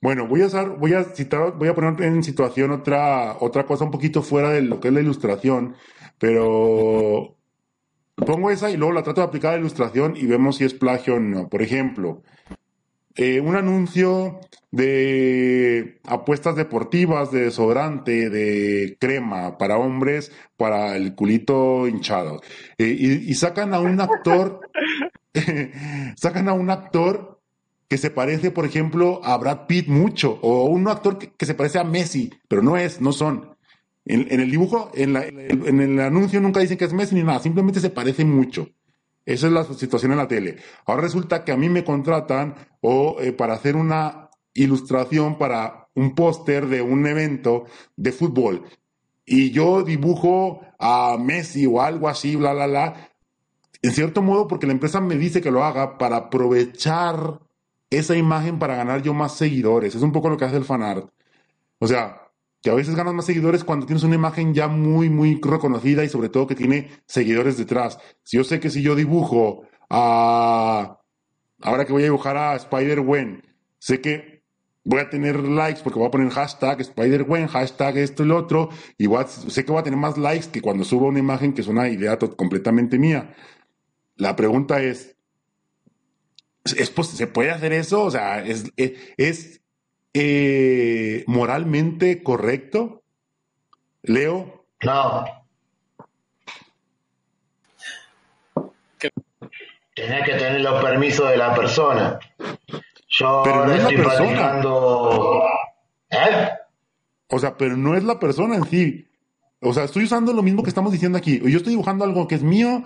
Bueno, voy a usar, voy a citar, voy a poner en situación otra, otra cosa un poquito fuera de lo que es la ilustración, pero pongo esa y luego la trato de aplicar a la ilustración y vemos si es plagio o no. Por ejemplo, eh, un anuncio de apuestas deportivas, de desodorante, de crema para hombres, para el culito hinchado. Eh, y, y sacan a un actor, sacan a un actor que se parece, por ejemplo, a Brad Pitt mucho, o un actor que, que se parece a Messi, pero no es, no son. En, en el dibujo, en, la- en el, anuncio nunca dicen que es Messi ni nada, simplemente se parece mucho. Esa es la situación en la tele. Ahora resulta que a mí me contratan o eh, para hacer una ilustración para un póster de un evento de fútbol y yo dibujo a Messi o algo así, bla, bla, bla, en cierto modo porque la empresa me dice que lo haga para aprovechar esa imagen para ganar yo más seguidores. Es un poco lo que hace el fanart. O sea, que a veces ganas más seguidores cuando tienes una imagen ya muy, muy reconocida y sobre todo que tiene seguidores detrás. Si yo sé que si yo dibujo a... Ahora que voy a dibujar a Spider-Gwen, sé que voy a tener likes porque voy a poner hashtag Spider-Gwen, hashtag esto y lo otro, y voy a- sé que voy a tener más likes que cuando subo una imagen que es una idea completamente mía. La pregunta es, ¿es pos- ¿se puede hacer eso? O sea, ¿es, es, es, eh, moralmente correcto? Leo. No. Tenés que tener los permisos de la persona. Yo Pero no es la estoy persona. practicando. ¿Eh? O sea, pero no es la persona en sí. O sea, estoy usando lo mismo que estamos diciendo aquí. Yo estoy dibujando algo que es mío,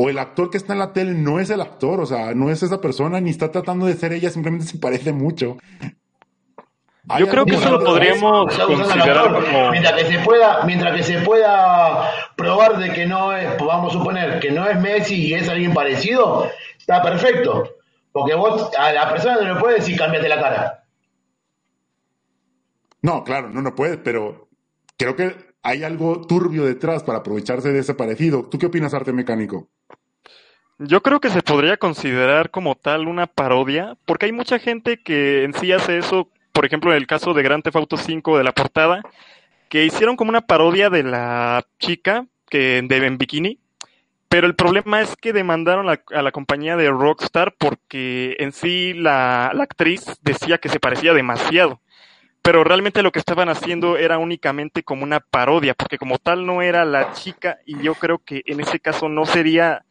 o el actor que está en la tele no es el actor, o sea, no es esa persona, ni está tratando de ser ella, simplemente se parece mucho. Yo creo que eso lo podríamos considerar actor. como... Mientras que se pueda, mientras que se pueda probar de que no es, vamos a suponer que no es Messi y es alguien parecido, está perfecto. Porque vos a la persona no le puedes decir cámbiate la cara. No, claro, no, no puede, pero creo que hay algo turbio detrás para aprovecharse de ese parecido. ¿Tú qué opinas, arte mecánico? Yo creo que se podría considerar como tal una parodia, porque hay mucha gente que en sí hace eso, por ejemplo, en el caso de Grand Theft Auto 5 de la portada, que hicieron como una parodia de la chica que de en bikini, pero el problema es que demandaron a, la compañía de Rockstar porque en sí la actriz decía que se parecía demasiado. Pero realmente lo que estaban haciendo era únicamente como una parodia, porque como tal no era la chica y yo creo que en ese caso no sería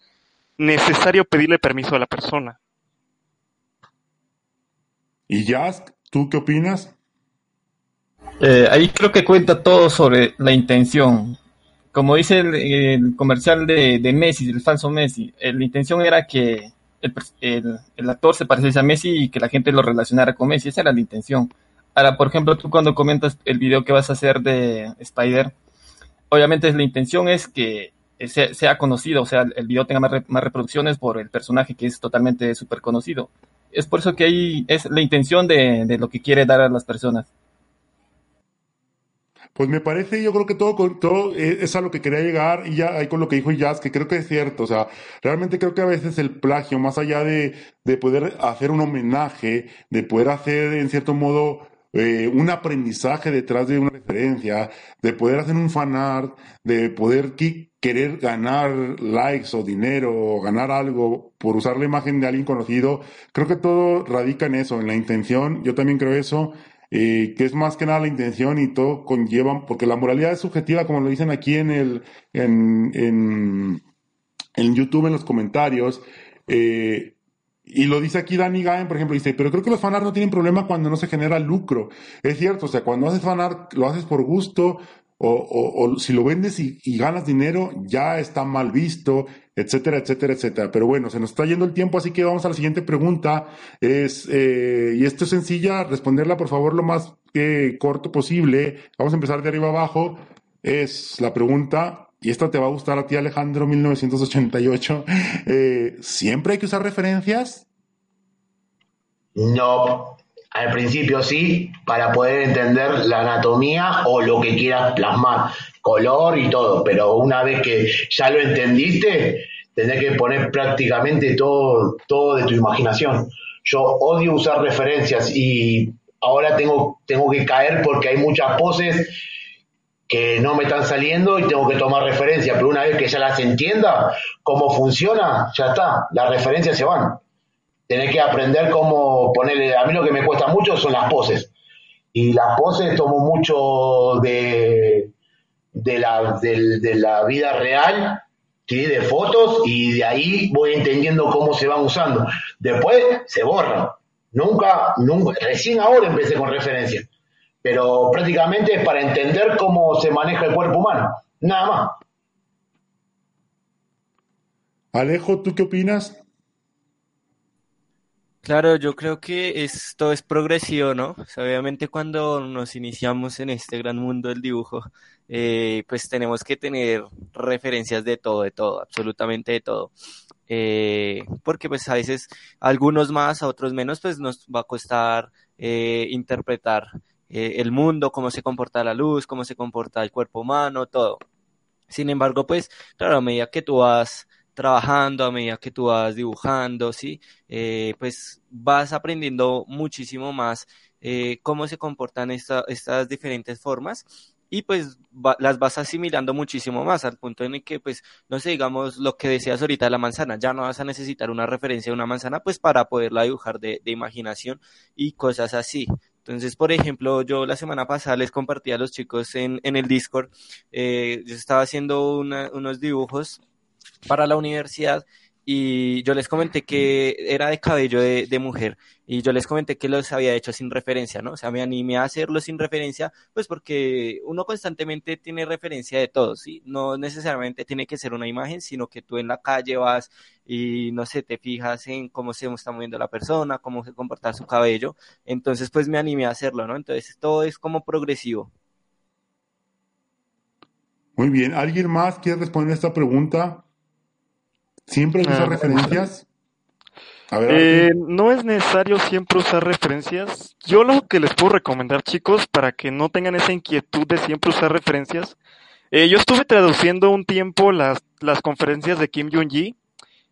necesario pedirle permiso a la persona. Y Jazz, ¿tú qué opinas? Eh, ahí creo que cuenta todo sobre la intención. Como dice el, el comercial de, de Messi, del falso Messi, eh, la intención era que el- el actor se pareciese a Messi y que la gente lo relacionara con Messi. Esa era la intención. Ahora, por ejemplo, tú cuando comentas el video que vas a hacer de Spider, obviamente la intención es que sea, conocido, o sea, el video tenga más, re- más reproducciones por el personaje que es totalmente súper conocido. Es por eso que ahí es la intención de, lo que quiere dar a las personas. Pues me parece, yo creo que todo, todo eh, es a lo que quería llegar y ya ahí con lo que dijo Jazz, que creo que es cierto, o sea, realmente creo que a veces el plagio, más allá de, de poder hacer un homenaje, de poder hacer en cierto modo eh, un aprendizaje detrás de una referencia, de poder hacer un fanart, de poder querer ganar likes o dinero o ganar algo por usar la imagen de alguien conocido, creo que todo radica en eso, en la intención, yo también creo eso eh, que es más que nada la intención y todo conllevan, porque la moralidad es subjetiva, como lo dicen aquí en el, en, en, en YouTube, en los comentarios, eh, y lo dice aquí Danny Gaen, por ejemplo, dice, pero creo que los fanart no tienen problema cuando no se genera lucro. Es cierto, o sea, cuando haces fanart, lo haces por gusto, o, si lo vendes y, y ganas dinero, ya está mal visto, etcétera, etcétera, etcétera. Pero bueno, se nos está yendo el tiempo, así que vamos a la siguiente pregunta. Es, eh, y esto es sencilla, responderla por favor lo más eh, corto posible. Vamos a empezar de arriba abajo. Es la pregunta, y esta te va a gustar a ti, Alejandro, 1988. Eh, ¿Siempre hay que usar referencias? No, al principio sí, para poder entender la anatomía o lo que quieras plasmar, color y todo, pero una vez que ya lo entendiste, tenés que poner prácticamente todo, todo de tu imaginación. Yo odio usar referencias y ahora tengo, tengo que caer porque hay muchas poses que no me están saliendo y tengo que tomar referencia, pero una vez que ya las entienda, cómo funciona, ya está, las referencias se van tenés que aprender cómo ponerle. A mí lo que me cuesta mucho son las poses. Y las poses tomo mucho de, de, la, de la vida real, de fotos, y de ahí voy entendiendo cómo se van usando. Después se borran. Nunca, nunca, recién ahora empecé con referencias. Pero prácticamente es para entender cómo se maneja el cuerpo humano. Nada más. Alejo, ¿tú qué opinas? Claro, yo creo que esto es progresivo, ¿no? O sea, obviamente cuando nos iniciamos en este gran mundo del dibujo, eh, pues tenemos que tener referencias de todo, de todo, absolutamente de todo. Eh, porque pues a veces a algunos más, a otros menos, pues nos va a costar eh, interpretar eh, el mundo, cómo se comporta la luz, cómo se comporta el cuerpo humano, todo. Sin embargo, pues, claro, a medida que tú vas trabajando, a medida que tú vas dibujando, ¿sí? Eh, pues vas aprendiendo muchísimo más eh, cómo se comportan esta- estas diferentes formas y pues las vas asimilando muchísimo más al punto en el que pues no sé, digamos lo que decías ahorita de la manzana, ya no vas a necesitar una referencia de una manzana pues para poderla dibujar de imaginación y cosas así. Entonces, por ejemplo, yo la semana pasada les compartí a los chicos en, en el Discord, eh, yo estaba haciendo una- unos dibujos para la universidad y yo les comenté que era de cabello de, mujer y yo les comenté que los había hecho sin referencia, ¿no? O sea, me animé a hacerlo sin referencia, pues porque uno constantemente tiene referencia de todo, ¿sí? No necesariamente tiene que ser una imagen, sino que tú en la calle vas y, no sé, te fijas en cómo se está moviendo la persona, cómo se comporta su cabello, entonces pues me animé a hacerlo, ¿no? Entonces todo es como progresivo. Muy bien. ¿Alguien más quiere responder esta pregunta? ¿Siempre usa Ah, referencias? A ver, Eh, no es necesario siempre usar referencias. Yo lo que les puedo recomendar, chicos, para que no tengan esa inquietud de siempre usar referencias, eh, yo estuve traduciendo un tiempo las, las conferencias de Kim Jong-gi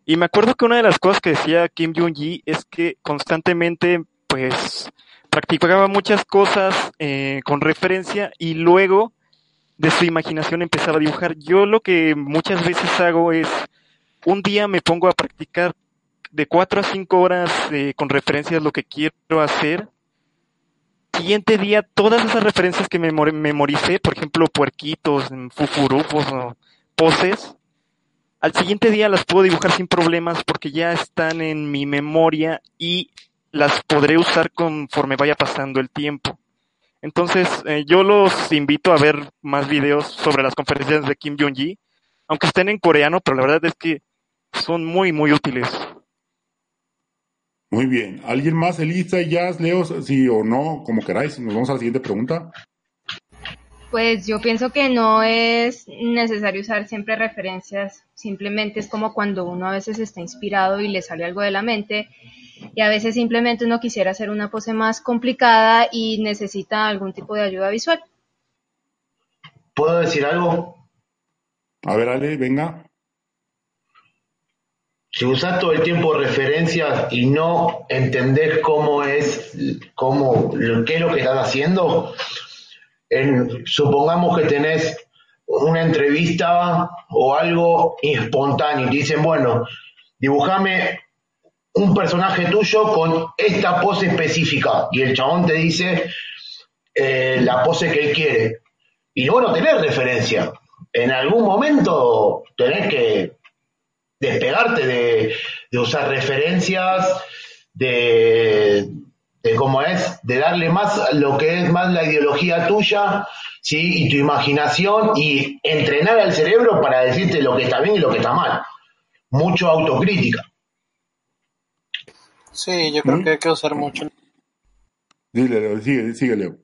y me acuerdo que una de las cosas que decía Kim Jong-gi es que constantemente, pues, practicaba muchas cosas eh, con referencia y luego de su imaginación empezaba a dibujar. Yo lo que muchas veces hago es, un día me pongo a practicar de cuatro a cinco horas eh, con referencias lo que quiero hacer. Siguiente día, todas esas referencias que memor- memoricé, por ejemplo, puerquitos, mm, fufurufos o poses, al siguiente día las puedo dibujar sin problemas porque ya están en mi memoria y las podré usar conforme vaya pasando el tiempo. Entonces, eh, yo los invito a ver más videos sobre las conferencias de Kim Jong-gi, aunque estén en coreano, pero la verdad es que son muy, muy útiles. Muy bien. ¿Alguien más? Elisa, Jazz, Leo, sí o no, como queráis. Nos vamos a la siguiente pregunta. Pues yo pienso que no es necesario usar siempre referencias, simplemente es como cuando uno a veces está inspirado y le sale algo de la mente y a veces simplemente uno quisiera hacer una pose más complicada y necesita algún tipo de ayuda visual. ¿Puedo decir algo? A ver, Ale, venga. Si usas todo el tiempo referencias y no entendés cómo es, cómo, qué es lo que estás haciendo, en- supongamos que tenés una entrevista o algo espontáneo y te dicen, bueno, dibujame un personaje tuyo con esta pose específica y el chabón te dice eh, la pose que él quiere. Y vos no tenés referencia. En algún momento tenés que despegarte de, de usar referencias, de, de cómo es, de darle más lo que es más la ideología tuya, ¿sí? y tu imaginación, y entrenar al cerebro para decirte lo que está bien y lo que está mal. Mucho autocrítica. Sí, yo creo Muy- que hay que usar mucho. Dile, Leo, sigue, sigue, Leo.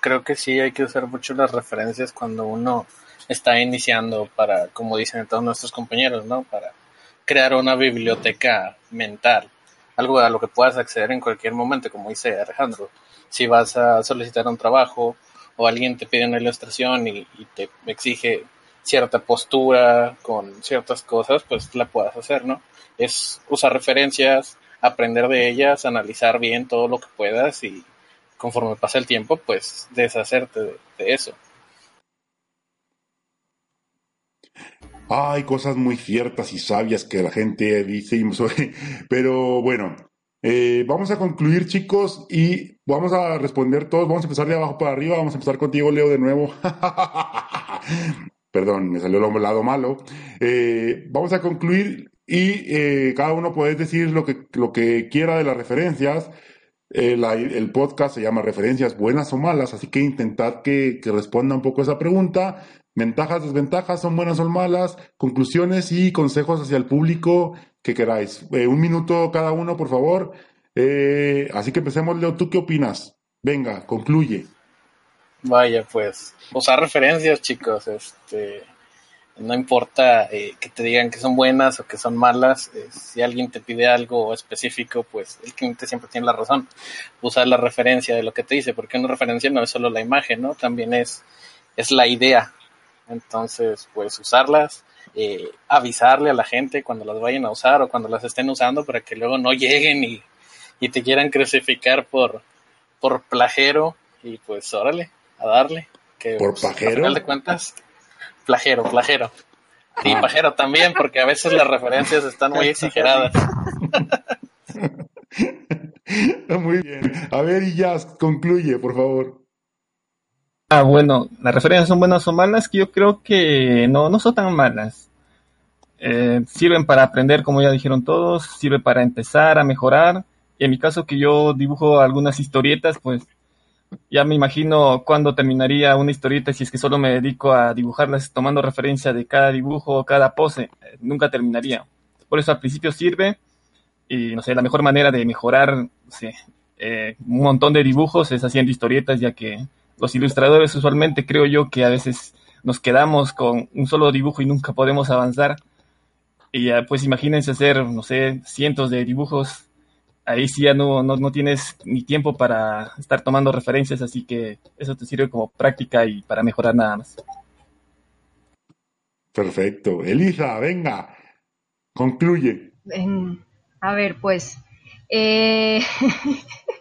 Creo que sí hay que usar mucho las referencias cuando uno está iniciando para, como dicen todos nuestros compañeros, ¿no? Para crear una biblioteca mental, algo a lo que puedas acceder en cualquier momento, como dice Alejandro. Si vas a solicitar un trabajo o alguien te pide una ilustración y, te exige cierta postura con ciertas cosas, pues la puedas hacer, ¿no? Es usar referencias, aprender de ellas, analizar bien todo lo que puedas y conforme pasa el tiempo, pues deshacerte de, de eso. Hay cosas muy ciertas y sabias que la gente dice, pero bueno, eh, vamos a concluir chicos y vamos a responder todos, vamos a empezar de abajo para arriba, vamos a empezar contigo Leo de nuevo. Perdón, me salió el lado malo. Eh, vamos a concluir y eh, cada uno puede decir lo que, lo que quiera de las referencias. El podcast se llama Referencias Buenas o Malas, así que intentad que, que responda un poco esa pregunta. Ventajas, desventajas, son buenas o malas, conclusiones y consejos hacia el público que queráis. Eh, un minuto cada uno, por favor. Eh, así que empecemos, Leo, ¿tú qué opinas? Venga, concluye. Vaya, pues, usar referencias, chicos, este, no importa eh, que te digan que son buenas o que son malas, eh, si alguien te pide algo específico, pues el cliente siempre tiene la razón. Usar la referencia de lo que te dice, porque una referencia no es solo la imagen, ¿no? También es, es la idea. Entonces, pues usarlas, eh, avisarle a la gente cuando las vayan a usar o cuando las estén usando para que luego no lleguen y, y te quieran crucificar por, por plagero y pues órale, a darle. Que, ¿Por pues, a final de cuentas, plagero, plagero. Sí, Ah. pajero también, porque a veces las referencias están muy exageradas. Muy bien. A ver, y ya, concluye, por favor. Ah, bueno, las referencias son buenas o malas, que yo creo que no, no son tan malas. Eh, sirven para aprender, como ya dijeron todos, sirve para empezar a mejorar. Y en mi caso que yo dibujo algunas historietas, pues ya me imagino cuándo terminaría una historieta si es que solo me dedico a dibujarlas tomando referencia de cada dibujo cada pose. Nunca terminaría. Por eso al principio sirve y no sé, la mejor manera de mejorar eh, un montón de dibujos es haciendo historietas, ya que los ilustradores usualmente creo yo que a veces nos quedamos con un solo dibujo y nunca podemos avanzar. Y ya, pues imagínense hacer, no sé, cientos de dibujos. Ahí sí ya no, no, no tienes ni tiempo para estar tomando referencias, así que eso te sirve como práctica y para mejorar nada más. Perfecto. Elisa, venga, concluye. En- a ver, pues, eh,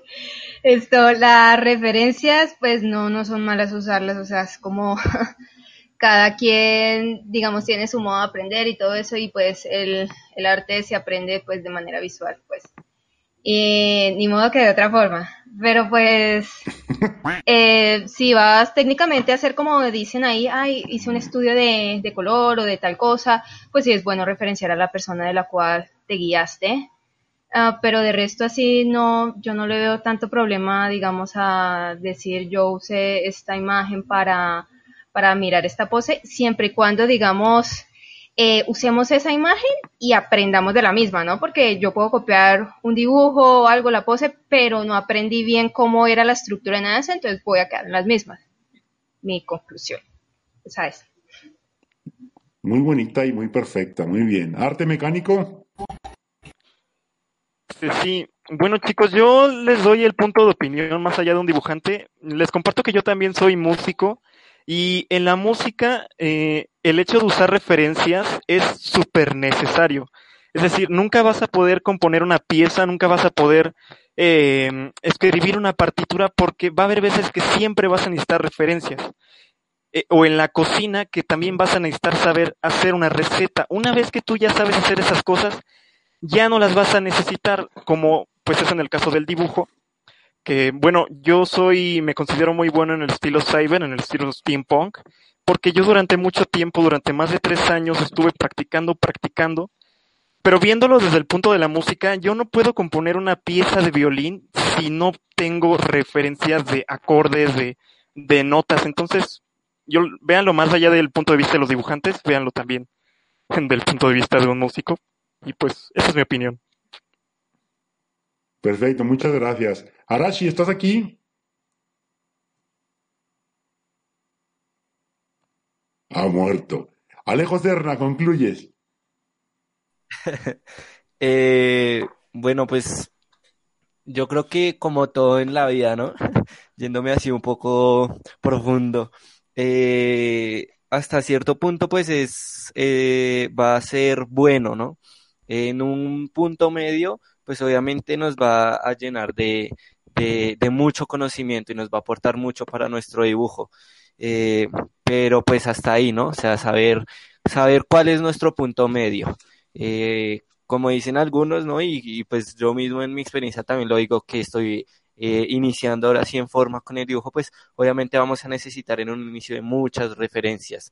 esto, las referencias, pues no, no son malas usarlas, o sea, es como cada quien, digamos, tiene su modo de aprender y todo eso, y pues el, el arte se aprende pues de manera visual, pues. Y ni modo que de otra forma. Pero pues, eh, si vas técnicamente a hacer como dicen ahí, ay, hice un estudio de, de color o de tal cosa, pues sí es bueno referenciar a la persona de la cual te guiaste. Ah, pero de resto así no, yo no le veo tanto problema, digamos, a decir yo usé esta imagen para, para mirar esta pose, siempre y cuando, digamos, eh, usemos esa imagen y aprendamos de la misma, ¿no? Porque yo puedo copiar un dibujo o algo, la pose, pero no aprendí bien cómo era la estructura de eso, entonces voy a quedar en las mismas. Mi conclusión. Esa es. Muy bonita y muy perfecta, muy bien. Arte mecánico. Este, Sí, bueno chicos, yo les doy el punto de opinión más allá de un dibujante. Les comparto que yo también soy músico y en la música eh, el hecho de usar referencias es súper necesario. Es decir, nunca vas a poder componer una pieza, nunca vas a poder eh, escribir una partitura porque va a haber veces que siempre vas a necesitar referencias. Eh, o en la cocina que también vas a necesitar saber hacer una receta. Una vez que tú ya sabes hacer esas cosas, ya no las vas a necesitar, como pues es en el caso del dibujo, que bueno, yo soy, me considero muy bueno en el estilo cyber, en el estilo steampunk, porque yo durante mucho tiempo, durante más de tres años, estuve practicando, practicando, pero viéndolo desde el punto de la música, yo no puedo componer una pieza de violín si no tengo referencias de acordes, de, de notas, entonces, yo véanlo más allá del punto de vista de los dibujantes, véanlo también del punto de vista de un músico. Y pues, esa es mi opinión. Perfecto, muchas gracias. Arashi, ¿estás aquí? Ha muerto. Alejo Serna, concluyes. Eh, bueno, pues yo creo que como todo en la vida, ¿no? Yéndome así un poco profundo, eh, hasta cierto punto pues es, eh, va a ser bueno, ¿no? En un punto medio, pues obviamente nos va a llenar de, de, mucho conocimiento y nos va a aportar mucho para nuestro dibujo. Eh, pero pues hasta ahí, ¿no? O sea, saber, saber cuál es nuestro punto medio. Eh, como dicen algunos, ¿no? Y, pues yo mismo en mi experiencia también lo digo que estoy eh, iniciando ahora sí en forma con el dibujo, pues obviamente vamos a necesitar en un inicio de muchas referencias.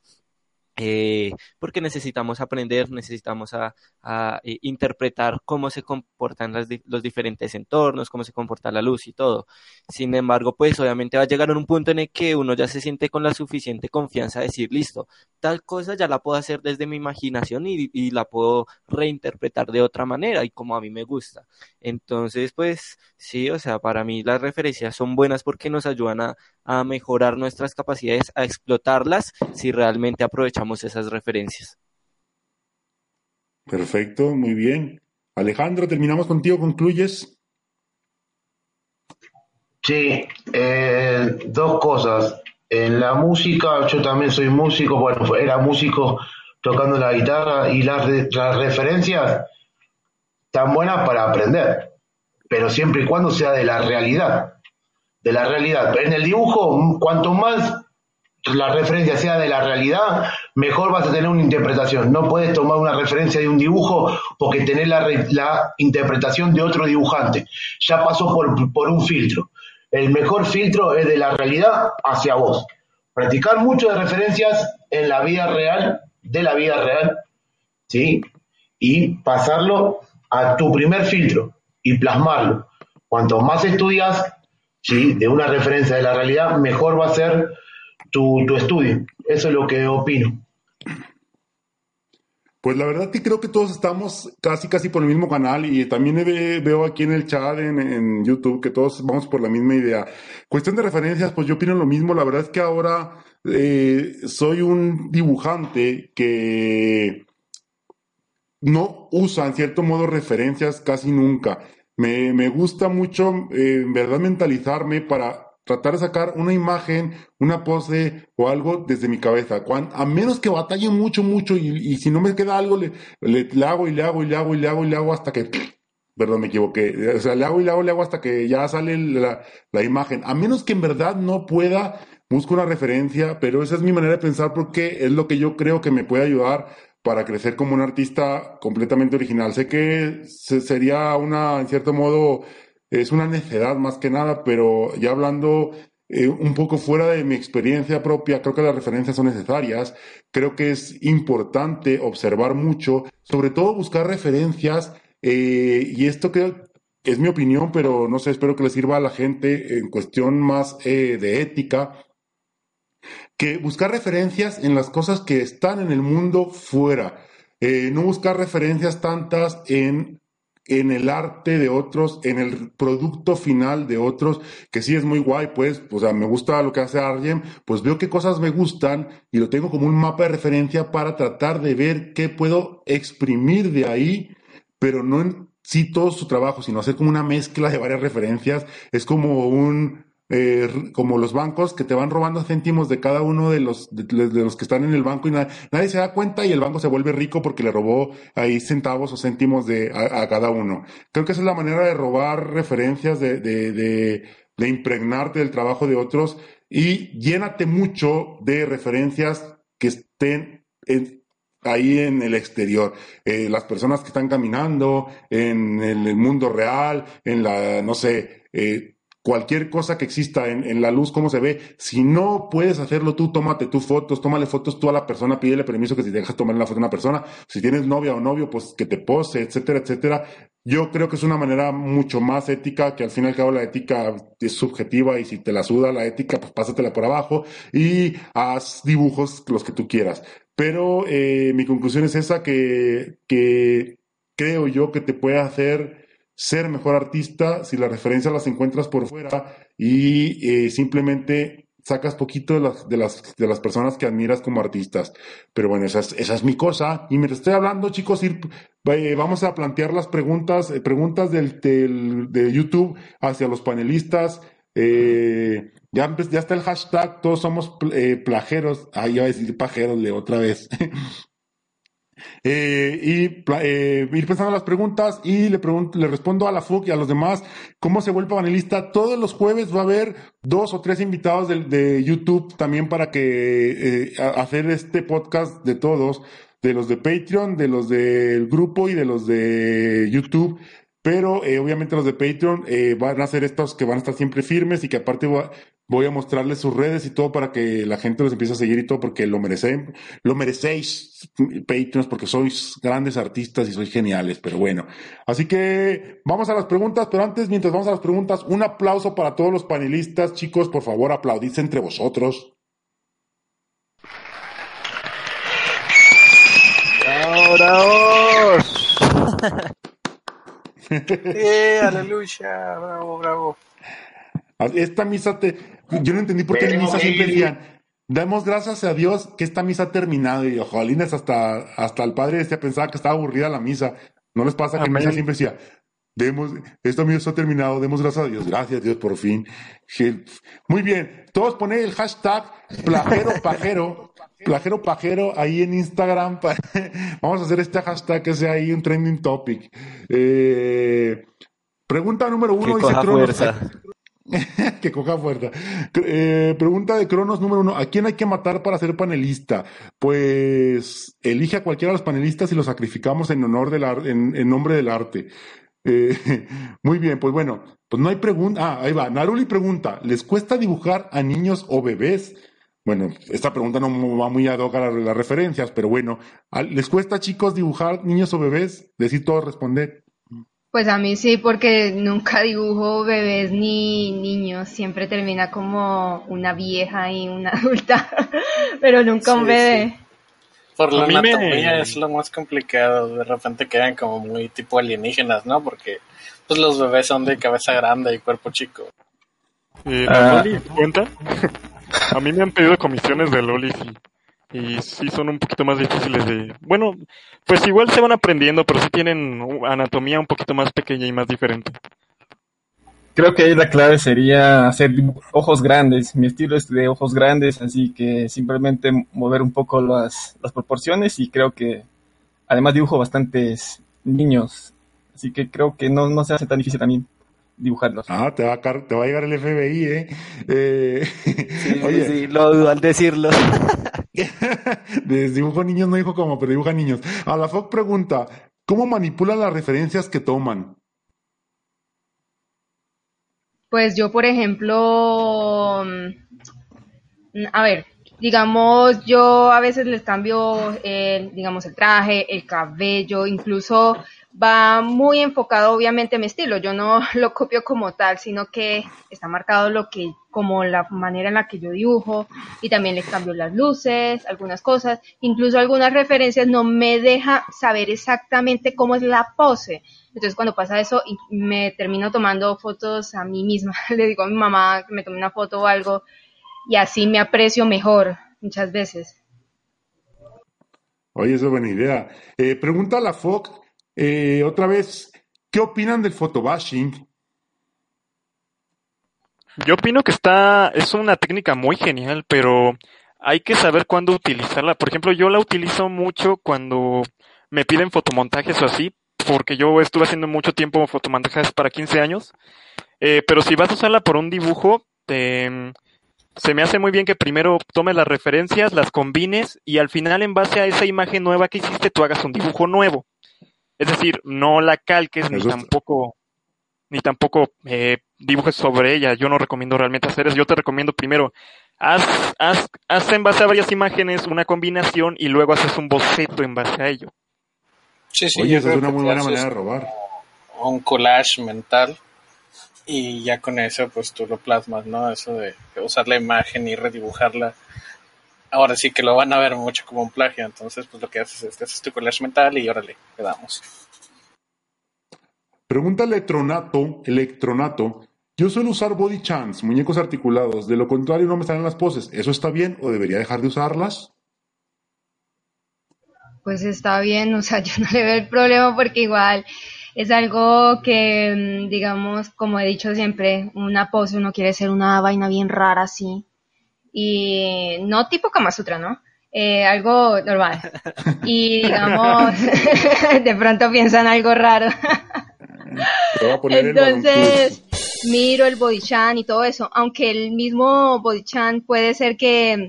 Porque necesitamos aprender, necesitamos a, a eh, interpretar cómo se comportan las los diferentes entornos, cómo se comporta la luz y todo. Sin embargo, pues obviamente va a llegar un punto en el que uno ya se siente con la suficiente confianza de decir, listo, tal cosa ya la puedo hacer desde mi imaginación y, la puedo reinterpretar de otra manera y como a mí me gusta. Entonces, pues sí, o sea, para mí las referencias son buenas porque nos ayudan a, a mejorar nuestras capacidades, a explotarlas si realmente aprovechamos esas referencias. Perfecto, muy bien. Alejandro, terminamos contigo, concluyes. Sí, eh, dos cosas. En la música, yo también soy músico, bueno, era músico tocando la guitarra y las, las referencias tan buenas para aprender. pero siempre y cuando sea de la realidad. De la realidad. En el dibujo, cuanto más la referencia sea de la realidad, mejor vas a tener una interpretación. No puedes tomar una referencia de un dibujo porque tenés la, la interpretación de otro dibujante. Ya pasó por, por un filtro. El mejor filtro es de la realidad hacia vos. Practicar mucho de referencias en la vida real, de la vida real, ¿sí? Y pasarlo a tu primer filtro y plasmarlo. Cuanto más estudias, ¿sí? De una referencia de la realidad, mejor va a ser tu, tu estudio. Eso es lo que opino. Pues la verdad que creo que todos estamos casi casi por el mismo canal y también ve- veo aquí en el chat en, en YouTube que todos vamos por la misma idea. Cuestión de referencias, pues yo opino lo mismo. La verdad es que ahora eh, soy un dibujante que no usa en cierto modo referencias casi nunca. Me, me gusta mucho, eh, en verdad, mentalizarme para tratar de sacar una imagen, una pose o algo desde mi cabeza. A menos que batalle mucho, mucho y, si no me queda algo, le, le, hago y le hago y le hago y le hago y le hago hasta que... Perdón, me equivoqué. O sea, le hago y le hago y le hago hasta que ya sale la, la imagen. A menos que en verdad no pueda, busco una referencia, pero esa es mi manera de pensar porque es lo que yo creo que me puede ayudar para crecer como un artista completamente original. Sé que se- sería una, en cierto modo, es una necedad más que nada, pero ya hablando eh, un poco fuera de mi experiencia propia, creo que las referencias son necesarias. Creo que es importante observar mucho, sobre todo buscar referencias, eh, y esto creo es mi opinión, pero no sé, espero que le sirva a la gente en cuestión más eh, de ética que buscar referencias en las cosas que están en el mundo fuera, no buscar referencias tantas en, en el arte de otros, en el producto final de otros, que sí es muy guay, pues, o sea, me gusta lo que hace Arjen, pues veo qué cosas me gustan y lo tengo como un mapa de referencia para tratar de ver qué puedo exprimir de ahí, pero no en sí todo su trabajo, sino hacer como una mezcla de varias referencias. Es como un, eh, como los bancos que te van robando céntimos de cada uno de los, de, los que están en el banco y na- nadie se da cuenta y el banco se vuelve rico porque le robó ahí centavos o céntimos de, a, cada uno. Creo que esa es la manera de robar referencias, de, de, de, de impregnarte del trabajo de otros y llénate mucho de referencias que estén ahí en el exterior. Eh, las personas que están caminando en el mundo real, en la, no sé, eh, cualquier cosa que exista en, en la luz, cómo se ve. Si no puedes hacerlo tú, tómate tus fotos, tómale fotos tú a la persona, pídele permiso que si dejas tomar la foto a una persona, si tienes novia o novio, pues que te pose, etcétera, etcétera. Yo creo que es una manera mucho más ética, que al fin y al cabo la ética es subjetiva y si te la suda la ética, pues pásatela por abajo y haz dibujos los que tú quieras. Pero eh, mi conclusión es esa, que, que creo yo que te puede hacer ser mejor artista si las referencias las encuentras por fuera y eh, simplemente sacas poquito de las, de, las, de las personas que admiras como artistas. Pero bueno, esa es, esa es mi cosa. Y mientras estoy hablando, chicos, ir, eh, vamos a plantear las preguntas, eh, preguntas del, del- de YouTube hacia los panelistas. Eh, ya, ya está el hashtag, todos somos pl- eh, plajeros. Ah, a decir pajeros de otra vez. Eh, y eh, ir pensando las preguntas y le pregunto, le respondo a la FUC y a los demás cómo se vuelve panelista. Todos los jueves va a haber dos o tres invitados de, YouTube también para que eh, hacer este podcast de todos, de los de Patreon, de los del grupo y de los de YouTube. Pero obviamente los de Patreon van a ser estos que van a estar siempre firmes y que aparte va- voy a mostrarles sus redes y todo para que la gente los empiece a seguir y todo porque lo merecen, lo merecéis, Patreons, porque sois grandes artistas y sois geniales, pero bueno. Así que vamos a las preguntas, pero antes, mientras vamos a las preguntas, un aplauso para todos los panelistas, chicos, por favor, aplaudidse entre vosotros. ¡Bravo, bravo! ¡Eh, aleluya! ¡Bravo, bravo! Esta misa te, yo no entendí por qué en misa siempre decían, damos gracias a Dios que esta misa ha terminado. Y jolines, hasta, hasta el padre este pensaba que estaba aburrida la misa. ¿No les pasa que en misa siempre decía, demos, esta misa ha terminado, demos gracias a Dios, gracias a Dios por fin. Muy bien, todos ponen el hashtag plajero pajero, plajero pajero ahí en Instagram. Vamos a hacer este hashtag que sea ahí un trending topic. Eh, Pregunta número uno. Dice Cronos. que coja fuerza. Eh, pregunta de Cronos número uno. ¿A quién hay que matar para ser panelista? Pues elige a cualquiera de los panelistas y los sacrificamos en honor del en, nombre del arte. Eh, muy bien, pues bueno, pues no hay pregunta. Ah, ahí va. Naruli pregunta, ¿les cuesta dibujar a niños o bebés? Bueno, esta pregunta no va muy ad hoc a las, referencias, pero bueno, ¿a- ¿les cuesta chicos dibujar niños o bebés? Decir todo, responder. Pues a mí sí, porque nunca dibujo bebés ni niños, siempre termina como una vieja y una adulta, pero nunca un Sí, bebé. Por la me- anatomía es lo más complicado. De repente quedan como muy tipo alienígenas, ¿no? Porque pues los bebés son de cabeza grande y cuerpo chico. Eh, Ah. ¿la Loli cuenta? A mí me han pedido comisiones de lolis y, y sí son un poquito más difíciles de... Bueno, pues igual se van aprendiendo, pero sí tienen anatomía un poquito más pequeña y más diferente. Creo que ahí la clave sería hacer ojos grandes. Mi estilo es de ojos grandes, así que simplemente mover un poco las, las proporciones y creo que además dibujo bastantes niños, así que creo que no, no se hace tan difícil también dibujarlos. Ah, te va a, te va a llegar el FBI, ¿eh? Eh, Sí, oye, sí, lo dudo al decirlo. de dibujo niños no dijo cómo, pero dibuja niños. A la FOC pregunta, ¿cómo manipulan las referencias que toman? Pues yo, por ejemplo, mm, a ver, digamos, yo a veces les cambio, el, digamos, el traje, el cabello, incluso va muy enfocado obviamente a mi estilo. Yo no lo copio como tal, sino que está marcado lo que, como la manera en la que yo dibujo y también les cambio las luces, algunas cosas, incluso algunas referencias no me deja saber exactamente cómo es la pose. Entonces cuando pasa eso me termino tomando fotos a mí misma, le digo a mi mamá que me tome una foto o algo y así me aprecio mejor muchas veces. Oye, eso es buena idea. Eh, pregunta a la FOC, eh, otra vez, ¿qué opinan del photobashing? Yo opino que está, es una técnica muy genial, pero hay que saber cuándo utilizarla. Por ejemplo, yo la utilizo mucho cuando me piden fotomontajes o así, porque yo estuve haciendo mucho tiempo fotomontajes para 15 años. Eh, pero si vas a usarla por un dibujo, se me hace muy bien que primero tomes las referencias, las combines y al final en base a esa imagen nueva que hiciste tú hagas un dibujo nuevo. Es decir, no la calques ni tampoco ni tampoco eh, dibujes sobre ella. Yo no recomiendo realmente hacer eso. Yo te recomiendo primero haz, haz, haz en base a varias imágenes una combinación y luego haces un boceto en base a ello. Sí, sí, Oye, esa es una muy buena manera de robar. Un collage mental y ya con eso pues tú lo plasmas, ¿no? Eso de usar la imagen y redibujarla. Ahora sí que lo van a ver mucho como un plagio, entonces pues lo que haces es que haces tu collage mental y órale, le damos. Pregunta Electronato, Electronato, yo suelo usar body chance, muñecos articulados, de lo contrario no me salen las poses. ¿Eso está bien o debería dejar de usarlas? Pues está bien, o sea, yo no le veo el problema porque igual es algo que, mm, digamos, como he dicho siempre, una pose uno quiere ser una vaina bien rara así. Y no tipo Kama Sutra, ¿no? Eh, algo normal. Y digamos, de pronto piensan algo raro. El Entonces, miro el bodychan y todo eso, aunque el mismo bodychan puede ser que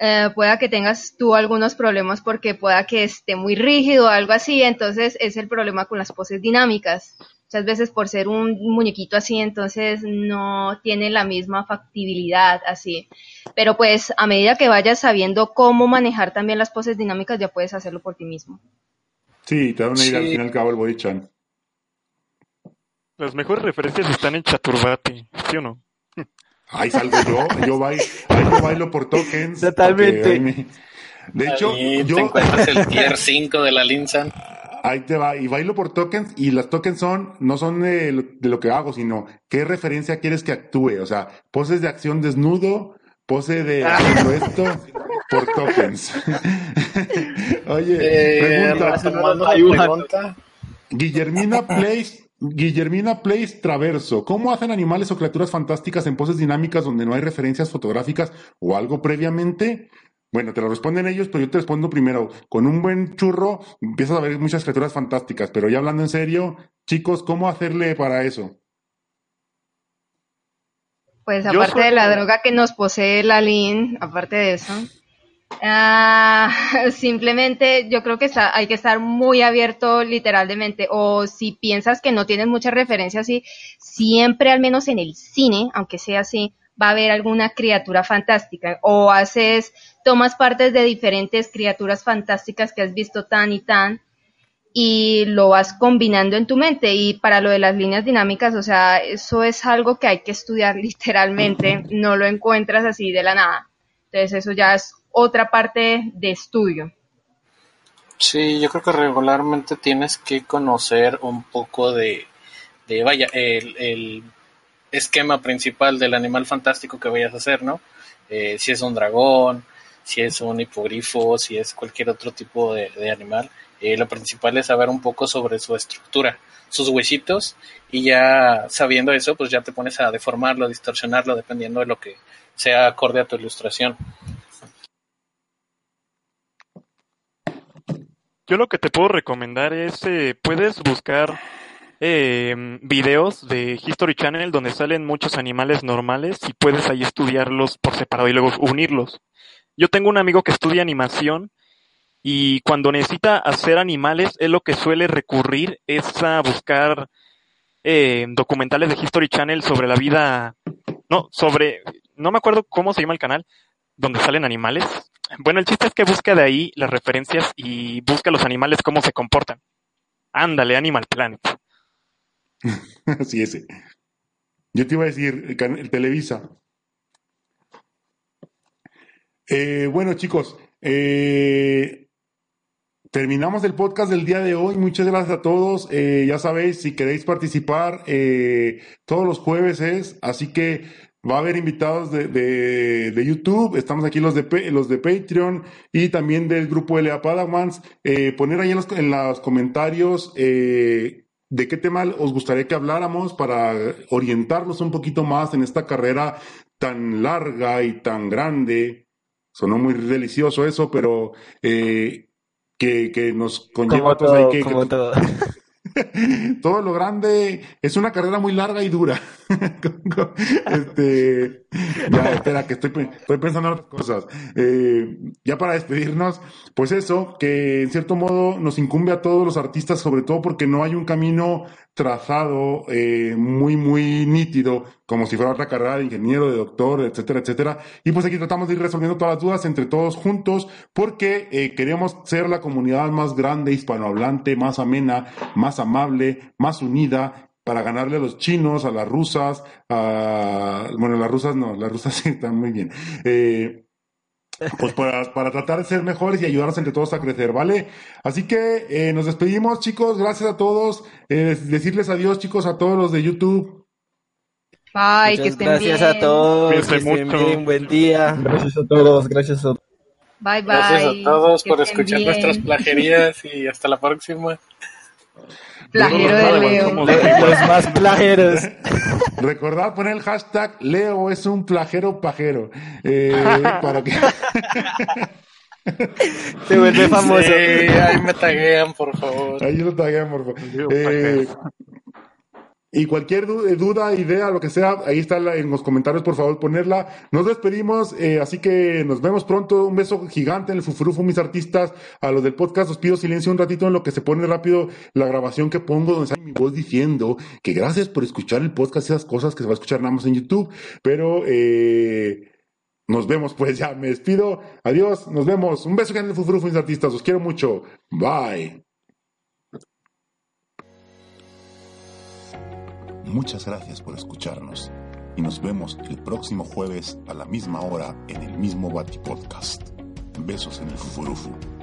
eh, pueda que tengas tú algunos problemas porque pueda que esté muy rígido o algo así, entonces es el problema con las poses dinámicas. Muchas veces por ser un muñequito así, entonces no tiene la misma factibilidad así. Pero pues a medida que vayas sabiendo cómo manejar también las poses dinámicas, ya puedes hacerlo por ti mismo. Sí, te da una idea Sí. al fin y al cabo el body chance. Las mejores referencias están en Chaturbati, ¿sí o no? Ahí salgo yo, yo bailo, yo bailo por tokens. Totalmente. me- De hecho, Ahí te yo encuentras el tier 5 de la Linsan. Ahí te va, y bailo por tokens, y las tokens son, no son de lo, de lo que hago, sino qué referencia quieres que actúe. O sea, poses de acción desnudo, pose de haciendo esto, por tokens. Oye, Eh, pregunta, Guillermina Place, Guillermina Place Traverso. ¿Cómo hacen animales o criaturas fantásticas en poses dinámicas donde no hay referencias fotográficas o algo previamente? Bueno, te lo responden ellos, pero yo te respondo primero. Con un buen churro empiezas a ver muchas criaturas fantásticas, pero ya hablando en serio, chicos, ¿cómo hacerle para eso? Pues aparte soy- de la droga que nos posee la Lin, aparte de eso, ah, simplemente yo creo que está- hay que estar muy abierto literalmente. O si piensas que no tienes muchas referencias así, siempre al menos en el cine, aunque sea así, va a haber alguna criatura fantástica. O haces, tomas partes de diferentes criaturas fantásticas que has visto tan y tan y lo vas combinando en tu mente. Y para lo de las líneas dinámicas, o sea, eso es algo que hay que estudiar literalmente, no lo encuentras así de la nada. Entonces eso ya es otra parte de estudio. Sí, yo creo que regularmente tienes que conocer un poco de, vaya, el, el esquema principal del animal fantástico que vayas a hacer, ¿no? Eh, si es un dragón, si es un hipogrifo, si es cualquier otro tipo de, animal. Eh, lo principal es saber un poco sobre su estructura, sus huesitos, y ya sabiendo eso, pues ya te pones a deformarlo, a distorsionarlo, dependiendo de lo que sea acorde a tu ilustración. Yo lo que te puedo recomendar es, eh, puedes buscar eh, videos de History Channel donde salen muchos animales normales y puedes ahí estudiarlos por separado y luego unirlos. Yo tengo un amigo que estudia animación y cuando necesita hacer animales, él lo que suele recurrir es a buscar eh, documentales de History Channel sobre la vida, no, sobre, no me acuerdo cómo se llama el canal, donde salen animales. Bueno, el chiste es que busca de ahí las referencias y busca los animales cómo se comportan. Ándale, Animal Planet. sí, ese. Yo te iba a decir, el Televisa. Eh, bueno, chicos, eh, terminamos el podcast del día de hoy. Muchas gracias a todos. Eh, ya sabéis, si queréis participar, eh, todos los jueves es, así que va a haber invitados de, de- YouTube. Estamos aquí los de, los de Patreon y también del grupo LA Padawans. Eh, poner ahí en los, en los comentarios. ¿De qué tema os gustaría que habláramos para orientarnos un poquito más en esta carrera tan larga y tan grande? Sonó muy delicioso eso, pero eh, que, que nos conlleva Como pues, ahí todo, que, como que- todo. todo lo grande es una carrera muy larga y dura. este, ya, espera, que estoy, estoy pensando en otras cosas. Eh, ya para despedirnos, pues eso, que en cierto modo nos incumbe a todos los artistas, sobre todo porque no hay un camino trazado eh, muy, muy nítido, como si fuera otra carrera de ingeniero, de doctor, etcétera, etcétera. Y pues aquí tratamos de ir resolviendo todas las dudas entre todos juntos, porque eh, queremos ser la comunidad más grande, hispanohablante, más amena, más amable, más unida, para ganarle a los chinos, a las rusas, a... Bueno, las rusas no, las rusas sí están muy bien. Eh, pues para, para tratar de ser mejores y ayudarnos entre todos a crecer, ¿vale? Así que eh, nos despedimos, chicos. Gracias a todos. Eh, decirles adiós, chicos, a todos los de YouTube. Bye, que Muchas estén gracias bien. a todos. Que estén mucho. bien. Buen día. Gracias a todos, gracias a Bye, bye. Gracias a todos que por escuchar bien. nuestras plagerías y hasta la próxima. Plagero de Leo. Los más plajeros. Recordad poner el hashtag Leo es un plajero pajero. Eh, para que... Se vuelve famoso. Sí, ahí me taguean, por favor. Ahí lo taguean, por favor. Eh. Y cualquier eh, duda, idea, lo que sea, ahí está en los comentarios, por favor, ponerla. Nos despedimos, eh, así que nos vemos pronto. Un beso gigante en el fufurufu, mis artistas. A los del podcast, os pido silencio un ratito en lo que se pone rápido la grabación que pongo, donde sale mi voz diciendo que gracias por escuchar el podcast esas cosas que se va a escuchar nada más en YouTube. Pero, eh, nos vemos, pues ya me despido. Adiós, nos vemos. Un beso gigante en el fufurufu, mis artistas. Os quiero mucho. Bye. Muchas gracias por escucharnos y nos vemos el próximo jueves a la misma hora en el mismo Bati Podcast. Besos en el Fufurufu.